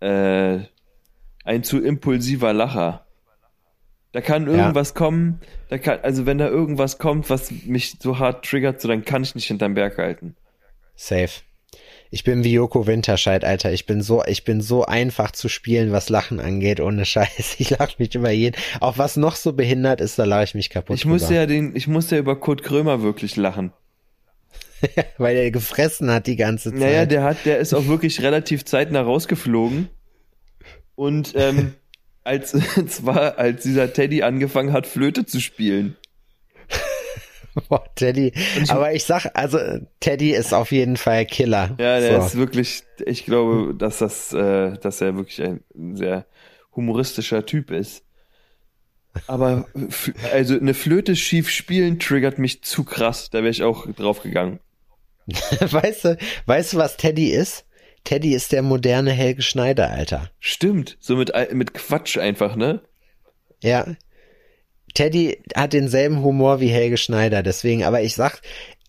äh, ein zu impulsiver Lacher. Da kann irgendwas kommen, da kann, also wenn da irgendwas kommt, was mich so hart triggert, so dann kann ich nicht hinterm Berg halten. Safe. Ich bin wie Joko Winterscheid, Alter. Ich bin so, ich bin so einfach zu spielen, was Lachen angeht, ohne Scheiß. Ich lache mich über jeden. Auch was noch so behindert ist, da lache ich mich kaputt. Ich musste ja den, ich musste ja über Kurt Krömer wirklich lachen. Weil er gefressen hat die ganze Zeit. Naja, der hat, der ist auch wirklich relativ zeitnah rausgeflogen. Und ähm, als zwar als dieser Teddy angefangen hat, Flöte zu spielen. Boah, Teddy. Aber ich sag, also Teddy ist auf jeden Fall Killer. Ja, der so. ist wirklich, ich glaube, dass das, äh, dass er wirklich ein sehr humoristischer Typ ist. Aber also eine Flöte schief spielen triggert mich zu krass. Da wäre ich auch drauf gegangen. weißt du, weißt du, was Teddy ist? Teddy ist der moderne Helge Schneider, Alter. Stimmt, so mit, mit Quatsch einfach, ne? Ja. Teddy hat denselben Humor wie Helge Schneider, deswegen, aber ich sag,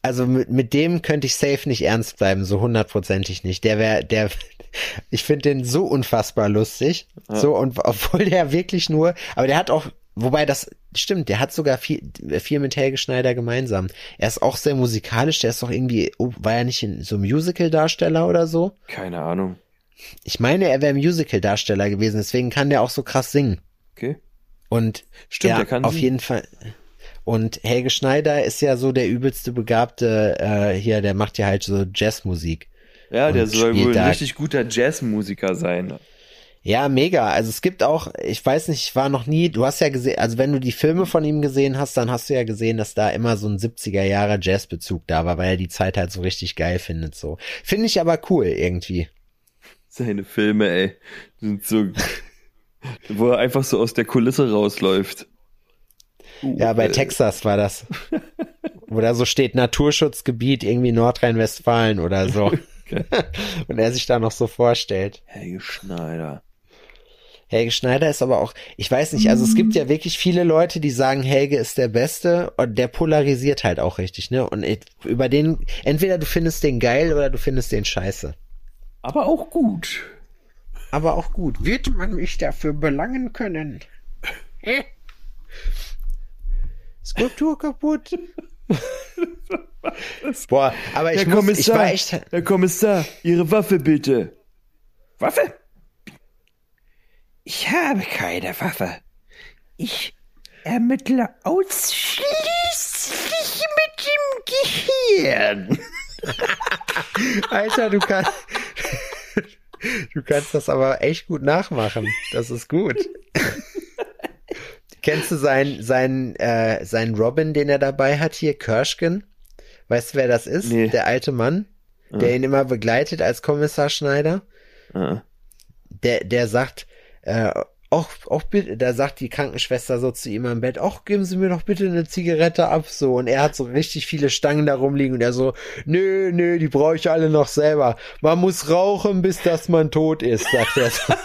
also mit, mit dem könnte ich safe nicht ernst bleiben, so hundertprozentig nicht. Der wäre, der, ich finde den so unfassbar lustig. So, und obwohl der wirklich nur, aber der hat auch, wobei das stimmt, der hat sogar viel, viel mit Helge Schneider gemeinsam. Er ist auch sehr musikalisch, der ist doch irgendwie, oh, war er nicht in so Musical-Darsteller oder so? Keine Ahnung. Ich meine, er wäre Musical-Darsteller gewesen, deswegen kann der auch so krass singen. Okay. Und Stimmt, ja, auf jeden Fall. Und Helge Schneider ist ja so der übelste Begabte äh, hier, der macht ja halt so Jazzmusik. Ja, der soll wohl ein richtig guter Jazzmusiker sein. Ja, mega. Also es gibt auch, ich weiß nicht, ich war noch nie, du hast ja gesehen, also wenn du die Filme von ihm gesehen hast, dann hast du ja gesehen, dass da immer so ein 70er Jahre Jazzbezug da war, weil er die Zeit halt so richtig geil findet, so. Finde ich aber cool irgendwie. Seine Filme, ey, sind so, wo er einfach so aus der Kulisse rausläuft. Uh, Ja, bei äh, Texas war das. Wo da so steht Naturschutzgebiet irgendwie Nordrhein-Westfalen oder so. Okay. Und er sich da noch so vorstellt. Helge Schneider. Helge Schneider ist aber auch, ich weiß nicht, also es gibt ja wirklich viele Leute, die sagen, Helge ist der Beste und der polarisiert halt auch richtig, ne? Und über den, entweder du findest den geil oder du findest den scheiße. Aber auch gut. Aber auch gut. Wird man mich dafür belangen können? Hä? Skulptur kaputt. Boah, aber ich Herr muss, ich Kommissar, war echt, Herr Kommissar, Ihre Waffe bitte. Waffe? Ich habe keine Waffe. Ich ermittle ausschließlich mit dem Gehirn. Alter, du kannst, du kannst das aber echt gut nachmachen. Das ist gut. Kennst du seinen, seinen, äh, seinen Robin, den er dabei hat hier, Kirschken? Weißt du, wer das ist? Nee. Der alte Mann, der ihn immer begleitet als Kommissar Schneider. Ah. Der, der sagt, äh, auch, auch bitte, da sagt die Krankenschwester so zu ihm am Bett, ach, geben Sie mir doch bitte eine Zigarette ab, so. Und er hat so richtig viele Stangen da rumliegen und er so, nö, nö, die brauche ich alle noch selber. Man muss rauchen, bis dass man tot ist, sagt er so.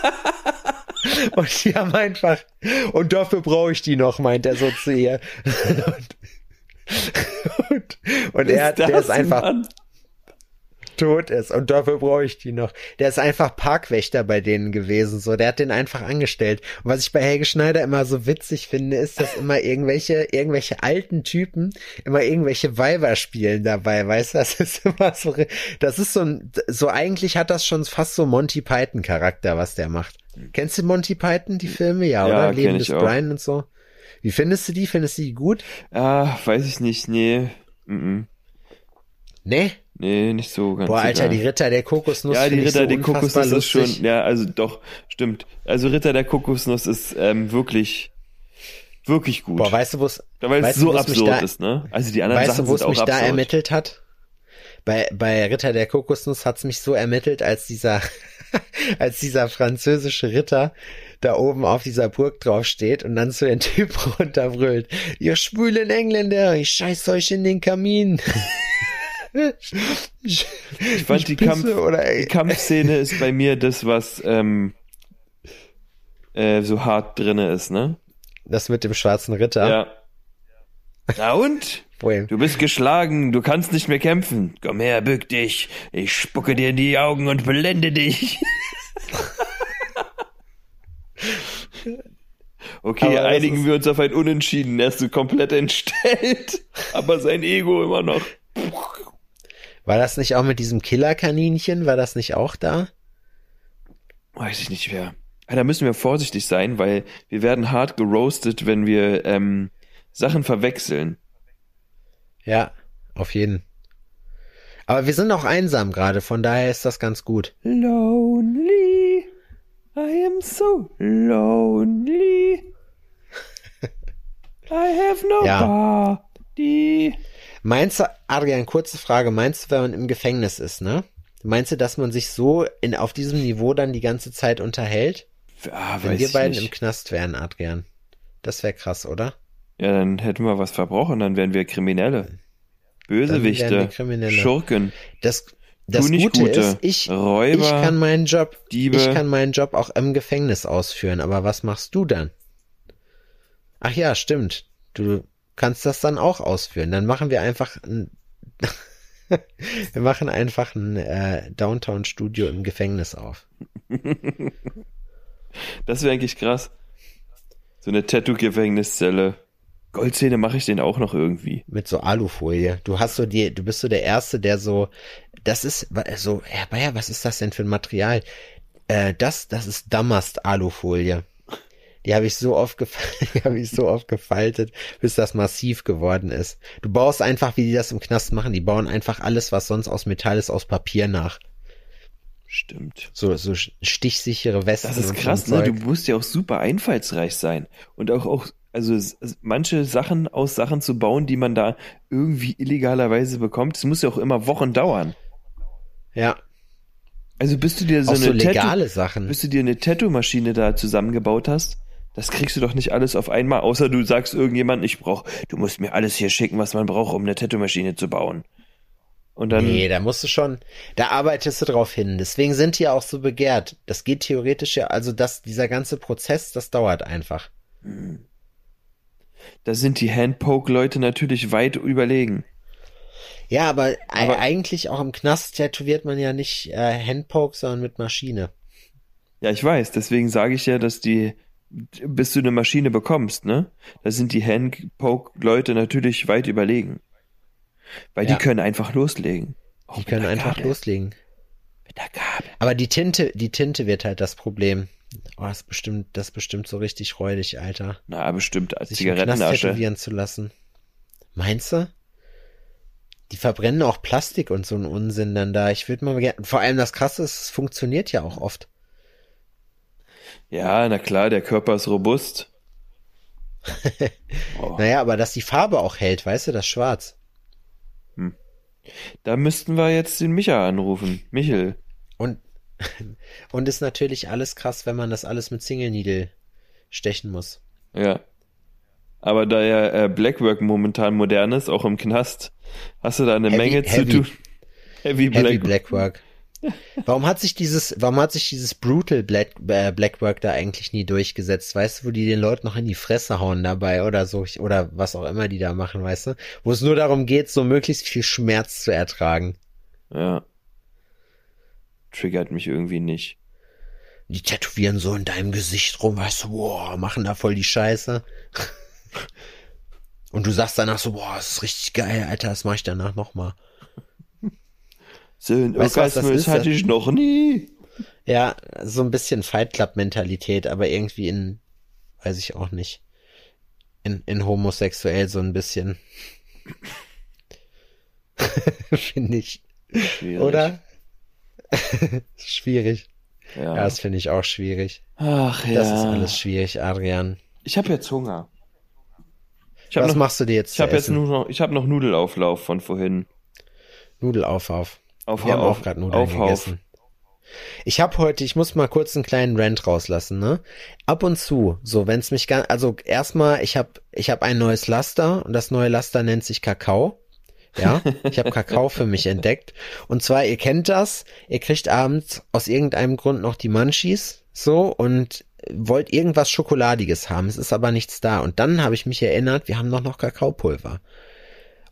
Und die haben einfach, und dafür brauche ich die noch, meint er so zu ihr. Und, und, und er, hat- der ist einfach Mann? Tot ist und dafür brauche ich die noch. Der ist einfach Parkwächter bei denen gewesen, so. Der hat den einfach angestellt. Und was ich bei Helge Schneider immer so witzig finde, ist, dass immer irgendwelche, irgendwelche alten Typen immer irgendwelche Weiber spielen dabei, weißt du? Das ist immer so, das ist so ein, so eigentlich hat das schon fast so Monty Python Charakter, was der macht. Kennst du Monty Python, die Filme? Ja, Ja, oder? Leben des. Brian und so. Wie findest du die? Findest du die gut? Ah, weiß ich nicht, nee. Mm -mm. Nee? Nee, nicht so ganz. Boah, Alter, die Ritter der Kokosnuss. Ja, die Ritter so der Kokosnuss ist schon, lustig. ja, also doch, stimmt. Also Ritter der Kokosnuss ist ähm, wirklich, wirklich gut. Boah, weißt du, Weil es weißt du, so absurd da- ist, ne? Also die anderen weißt Sachen du, wo es sind auch mich da absurd. ermittelt hat? Bei, bei Ritter der Kokosnuss hat's mich so ermittelt, als dieser, als dieser französische Ritter da oben auf dieser Burg drauf steht und dann zu den Typen runterbrüllt. Ihr schwulen Engländer, ich scheiß euch in den Kamin. Ich fand die, pisse, Kampf, die Kampfszene ist bei mir das, was ähm, äh, so hart drinne ist, ne? Das mit dem schwarzen Ritter. Ja. Na und? Du bist geschlagen, du kannst nicht mehr kämpfen. Komm her, bück dich. Ich spucke dir in die Augen und blende dich. Okay, Aber einigen wir uns auf ein Unentschieden. Er ist so komplett entstellt, aber sein Ego immer noch. War das nicht auch mit diesem Killerkaninchen? War das nicht auch da? Weiß ich nicht mehr. Ah, Da müssen wir vorsichtig sein, weil wir werden hart geroastet, wenn wir ähm, Sachen verwechseln. Ja, auf jeden. Aber wir sind auch einsam gerade, von daher ist das ganz gut. Lonely, I am so lonely. I have nobody. Meinst du, Adrian, kurze Frage, meinst du, wenn man im Gefängnis ist, ne? Meinst du, dass man sich so in, auf diesem Niveau dann die ganze Zeit unterhält? Ah, Wenn wir beiden nicht. im Knast wären, Adrian. Das wäre krass, oder? Ja, dann hätten wir was verbrochen, dann wären wir Kriminelle. wären Bösewichte, wir Kriminelle. Schurken. Das, das Gute Gute. ist, ich, Räuber, ich kann meinen Job, Diebe. ich kann meinen Job auch im Gefängnis ausführen. Aber was machst du dann? Ach ja, stimmt. Du kannst das dann auch ausführen. Dann machen wir einfach ein, wir machen einfach ein äh, Downtown-Studio im Gefängnis auf. Das wäre eigentlich krass. So eine Tattoo-Gefängniszelle. Goldzähne mache ich den auch noch irgendwie. mit so Alufolie. Du hast so die, du bist so der Erste, der so, das ist so, Herr Bayer, was ist das denn für ein Material? Äh, das, das ist Damast-Alufolie. Die habe ich so oft, gef- die habe ich so oft gefaltet, bis das massiv geworden ist. Du baust einfach, wie die das im Knast machen, die bauen einfach alles, was sonst aus Metall ist, aus Papier nach. Stimmt. So, so stichsichere Westen. Das ist krass, ne? Du musst ja auch super einfallsreich sein. Und auch, auch, also manche Sachen aus Sachen zu bauen, die man da irgendwie illegalerweise bekommt, das muss ja auch immer Wochen dauern. Ja, Also bis du dir so auch so eine Tattoo, legale Sachen. bis du dir eine Tattoo-Maschine da zusammengebaut hast, das kriegst du doch nicht alles auf einmal, außer du sagst irgendjemand, ich brauch, du musst mir alles hier schicken, was man braucht, um eine Tattoo-Maschine zu bauen. Und dann, Nee, da musst du schon, da arbeitest du drauf hin. Deswegen sind die ja auch so begehrt. Das geht theoretisch ja, also das, dieser ganze Prozess, das dauert einfach. da sind die Handpoke-Leute natürlich weit überlegen. Ja, aber, Aber- e- eigentlich auch im Knast tätowiert man ja nicht äh, Handpoke, sondern mit Maschine. Ja, ich weiß, deswegen sage ich ja, dass die, bis du eine Maschine bekommst, ne, da sind die Handpoke-Leute natürlich weit überlegen. Weil Ja. die können einfach loslegen. Auch Die können einfach Gabel. loslegen. Mit der Gabel. Aber die Tinte, die Tinte wird halt das Problem. Oh, das ist bestimmt, das ist bestimmt so richtig räudig, Alter. Na, bestimmt als Sich Zigarettenasche. tätowieren zu lassen. Meinst du? Die verbrennen auch Plastik und so einen Unsinn dann da. Ich würde mal gerne, vor allem das Krasse ist, es funktioniert ja auch oft. Ja, na klar, der Körper ist robust. Oh. Naja, aber dass die Farbe auch hält, weißt du, das Schwarz. Da müssten wir jetzt den Micha anrufen. Michel. Und, und ist natürlich alles krass, wenn man das alles mit Single Needle stechen muss. Ja. Aber da ja äh, Blackwork momentan modern ist, auch im Knast, hast du da eine Heavy- Menge zu heavy. tun. Heavy, Black Heavy Blackwork. Warum hat sich dieses, warum hat sich dieses Brutal Black, äh, Blackwork da eigentlich nie durchgesetzt? Weißt du, wo die den Leuten noch in die Fresse hauen dabei oder so, oder was auch immer die da machen, weißt du? Wo es nur darum geht, so möglichst viel Schmerz zu ertragen. Ja. Triggert mich irgendwie nicht. Die tätowieren so in deinem Gesicht rum, weißt du, boah, machen da voll die Scheiße. Und du sagst danach so, boah, das ist richtig geil, Alter, das mach ich danach nochmal. So ein Weißt du, Orgasmus ist? hatte ich noch nie. Ja, so ein bisschen Fight Club Mentalität, aber irgendwie in, weiß ich auch nicht, in, in homosexuell so ein bisschen. finde ich. Schwierig. Oder? schwierig. Ja. Ja, das finde ich auch schwierig. Ach ja. Das ist alles schwierig, Adrian. Ich habe jetzt Hunger. Ich habe Was noch, machst du dir jetzt ich zu hab jetzt nur noch, ich habe noch Nudelauflauf von vorhin. Nudelaufhauf. Auf, Wir haben auf, auch gerade Nudeln auf, auf. gegessen. Ich habe heute, ich muss mal kurz einen kleinen Rant rauslassen, ne? Ab und zu, so wenn es mich ganz, also erstmal, ich habe ich hab ein neues Laster und das neue Laster nennt sich Kakao. Ja, ich habe Kakao für mich entdeckt. Und zwar, ihr kennt das, ihr kriegt abends aus irgendeinem Grund noch die Munchies, so, und wollt irgendwas Schokoladiges haben. Es ist aber nichts da. Und dann habe ich mich erinnert, wir haben doch noch Kakaopulver.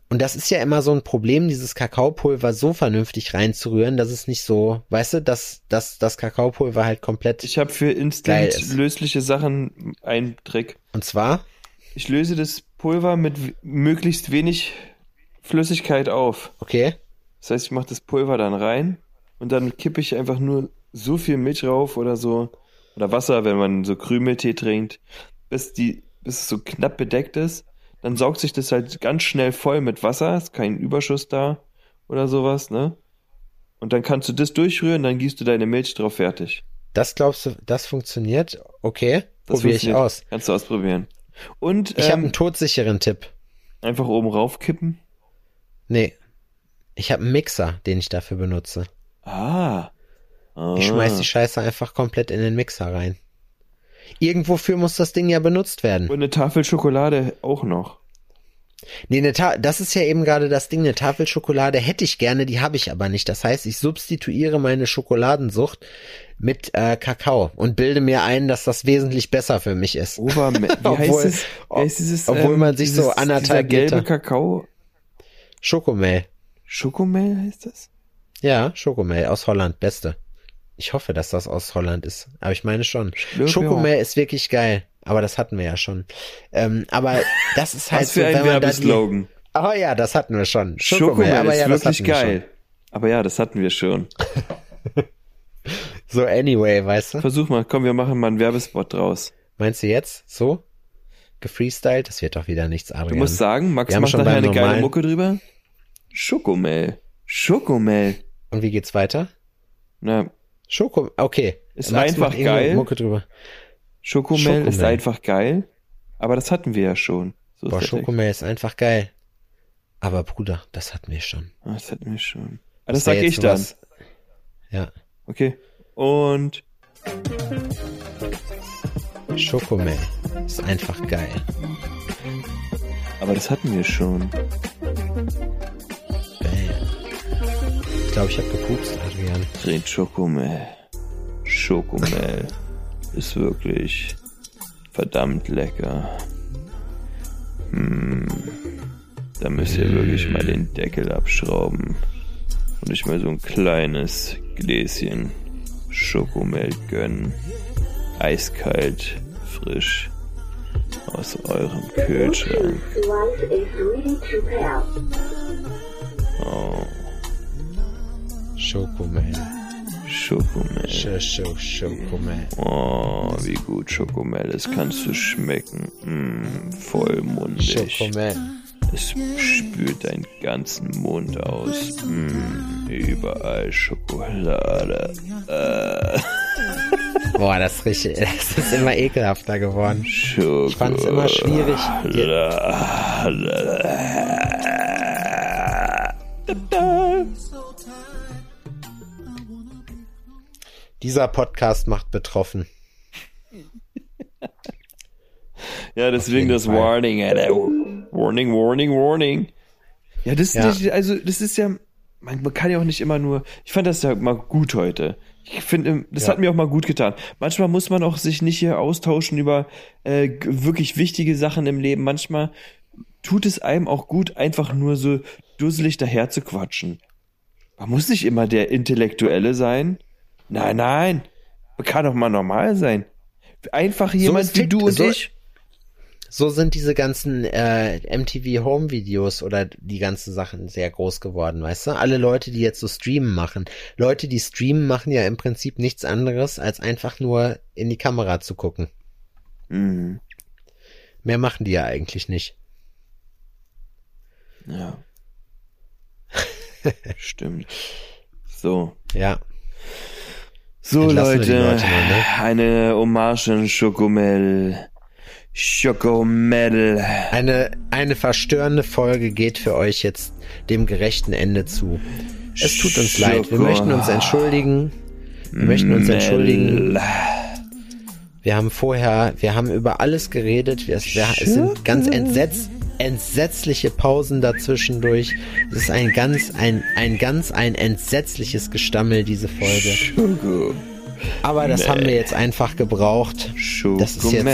Und das ist ja immer so ein Problem, dieses Kakaopulver so vernünftig reinzurühren, dass es nicht so, weißt du, dass, dass das Kakaopulver halt komplett. Ich habe für instant lösliche Sachen einen Trick. und zwar, Ich löse das Pulver mit möglichst wenig Flüssigkeit auf. okay, Das heißt, ich mache das Pulver dann rein und dann kippe ich einfach nur so viel Milch rauf oder so oder Wasser, wenn man so Krümeltee trinkt, bis die bis es so knapp bedeckt ist. Dann saugt sich das halt ganz schnell voll mit Wasser, ist kein Überschuss da oder sowas, ne? Und dann kannst du das durchrühren, dann gießt du deine Milch drauf fertig. das glaubst du, das funktioniert? Okay, Das probiere ich aus. Kannst du ausprobieren. Und Ich habe ähm, einen todsicheren Tipp. einfach oben raufkippen. Nee. Ich habe einen Mixer, den ich dafür benutze. Ah. ah. Ich schmeiß die Scheiße einfach komplett in den Mixer rein. Irgendwofür muss das Ding ja benutzt werden. Und eine Tafel Schokolade auch noch. Nee, eine Ta das ist ja eben gerade das Ding. Eine Tafel Schokolade hätte ich gerne, die habe ich aber nicht. Das heißt, ich substituiere meine Schokoladensucht mit äh, Kakao und bilde mir ein, dass das wesentlich besser für mich ist. Wie Obwohl- heißt es? Heißt dieses, obwohl man sich so dieses- anderthalb dieser gelbe Liter- Kakao. Schokomel. Schokomel heißt das? Ja, Schokomel aus Holland, beste. Ich hoffe, dass das aus Holland ist. Aber ich meine schon. glaube, Schokomel ist wirklich geil. Aber das hatten wir ja schon. Ähm, aber das ist halt Was für so, ein Werbeslogan. Oh ja, das hatten wir schon. Schokomel aber ist ja, wirklich geil. Aber ja, das hatten wir schon. So anyway, weißt du? Versuch mal, komm, wir machen mal einen Werbespot draus. Meinst du jetzt so? Gefreestylt? Das wird doch wieder nichts, Adrian. Du musst sagen, Max Wir macht schon nachher beim eine geile Mucke drüber. Schokomel. Schokomel. Und wie geht's weiter? Na, Schoko, okay. Ist Max einfach geil. Mucke drüber. Schokomel ist Schokomel. einfach geil. Aber das hatten wir ja schon. So ist Boah, Text. Schokomel ist einfach geil. Aber Bruder, das hatten wir schon. Ah, Das hatten wir schon. Ah, das wär sag ich dann. Ja. Okay. Und Schokomel ist einfach geil. aber das hatten wir schon. Ich glaube, ich habe gepupst, Adrian. Trinkt Schokomel. Schokomel ist wirklich verdammt lecker. Hm. Da müsst ihr wirklich mal den Deckel abschrauben und euch mal so ein kleines Gläschen Schokomel gönnen. Eiskalt, frisch aus eurem Kühlschrank. Oh, Schokomel. Schokomel. Sch Sch Schokomel. Oh, wie gut Schokomel ist, kannst du schmecken. Mm, vollmundig. Schokomel. Es spült deinen ganzen Mund aus. Mm, überall Schokolade. Äh, Boah, das ist richtig, das ist immer ekelhafter geworden. Schokolade. Ich fand es immer schwierig. Dieser Podcast macht betroffen. Ja, deswegen das Fall. Warning, Alter. Warning, Warning, Warning. Ja, das, Ja. Das, also, das ist ja, man, man kann ja auch nicht immer nur, ich fand das ja mal gut heute. Ich finde, das Ja. hat mir auch mal gut getan. Manchmal muss man auch sich nicht hier austauschen über äh, wirklich wichtige Sachen im Leben. Manchmal tut es einem auch gut, einfach nur so dusselig daher zu quatschen. Man muss nicht immer der Intellektuelle sein. Nein, nein. Kann doch mal normal sein. Einfach jemand ist wie du und so- ich. So sind diese ganzen äh, MTV Home Videos oder die ganzen Sachen sehr groß geworden, weißt du? Alle Leute, die jetzt so Streamen machen. Leute, die streamen, machen ja im Prinzip nichts anderes, als einfach nur in die Kamera zu gucken. Mhm. Mehr machen die ja eigentlich nicht. Ja. Stimmt. So. Ja. So, Leute. Leute mal, ne? Eine Hommage an Schokomel. Schokomel. Eine, eine verstörende Folge geht für euch jetzt dem gerechten Ende zu. Es tut uns leid. Wir Schoko. möchten uns entschuldigen. Wir möchten uns entschuldigen. Wir haben vorher, wir haben über alles geredet. Wir, wir, sind ganz entsetzt, entsetzliche Pausen dazwischendurch. Es ist ein ganz, ein, ein ganz, ein entsetzliches Gestammel, diese Folge. Aber das haben wir jetzt einfach gebraucht. Das ist jetzt,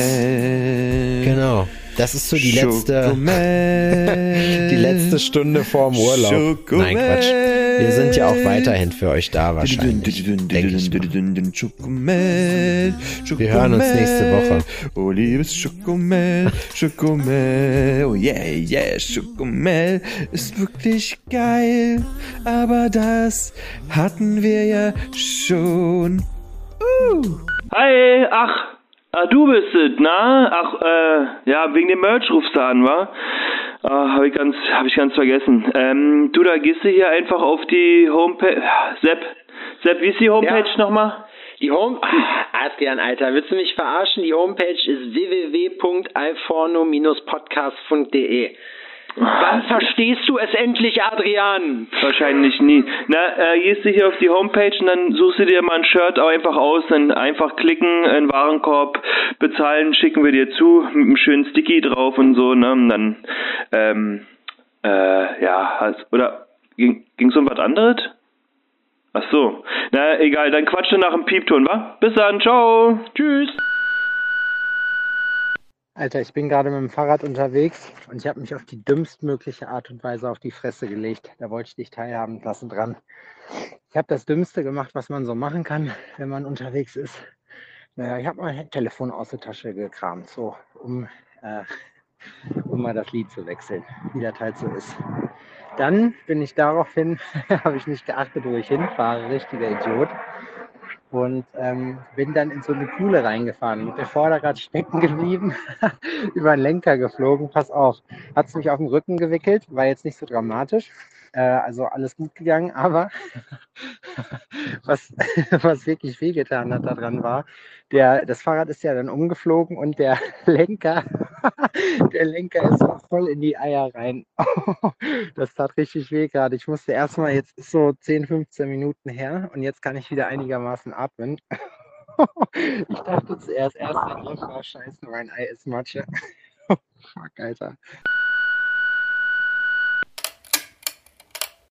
genau. Das ist so die letzte, die letzte Stunde vorm Urlaub. Nein, Quatsch. Wir sind ja auch weiterhin für euch da wahrscheinlich. denke ich mal. Schokomel, Wir hören uns nächste Woche. Oh, liebes Schokomel, Schokomel, oh yeah, yeah, Schokomel ist wirklich geil, aber das hatten wir ja schon. Hi, ach, ah, du bist es, na? Ach, äh, ja, wegen dem Merch rufst du an, wa? Ah, hab ich ganz, hab ich ganz vergessen. Ähm, du, da gehst du hier einfach auf die Homepage. Sepp, Sepp, wie ist die Homepage Ja. nochmal? Die Home... Adrian, Alter, willst du mich verarschen? Die Homepage ist www.alforno-podcast.de. Wann verstehst du es endlich, Adrian? Wahrscheinlich nie. Na, äh, gehst du hier auf die Homepage und dann suchst du dir mal ein Shirt auch einfach aus, dann einfach klicken, einen Warenkorb bezahlen, schicken wir dir zu, mit einem schönen Sticky drauf und so, ne? Und dann, ähm, äh, ja, hast, oder ging ging's um was anderes? Ach so. Na, egal, dann quatsch du nach dem Piepton, wa? Bis dann, ciao. Tschüss. Alter, ich bin gerade mit dem Fahrrad unterwegs und ich habe mich auf die dümmstmögliche Art und Weise auf die Fresse gelegt. Da wollte ich dich teilhaben lassen dran. Ich habe das Dümmste gemacht, was man so machen kann, wenn man unterwegs ist. Naja, ich habe mein Telefon aus der Tasche gekramt, so um, äh, um mal das Lied zu wechseln, wie das halt so ist. Dann bin ich daraufhin, habe ich nicht geachtet, wo ich hinfahre, richtiger Idiot und ähm, bin dann in so eine Kuhle reingefahren. Mit der Vorderrad stecken geblieben, über den Lenker geflogen. Pass auf, hat es mich auf den Rücken gewickelt, war jetzt nicht so dramatisch. Äh, also alles gut gegangen, aber was, was wirklich wehgetan hat daran war, der, das Fahrrad ist ja dann umgeflogen und der Lenker, der Lenker ist voll in die Eier rein. das tat richtig weh gerade. Ich musste erstmal, jetzt ist so 10, 15 Minuten her und jetzt kann ich wieder einigermaßen atmen. ich dachte zuerst, erster Griff war scheiße, mein Ei ist Matsche. Fuck, Alter.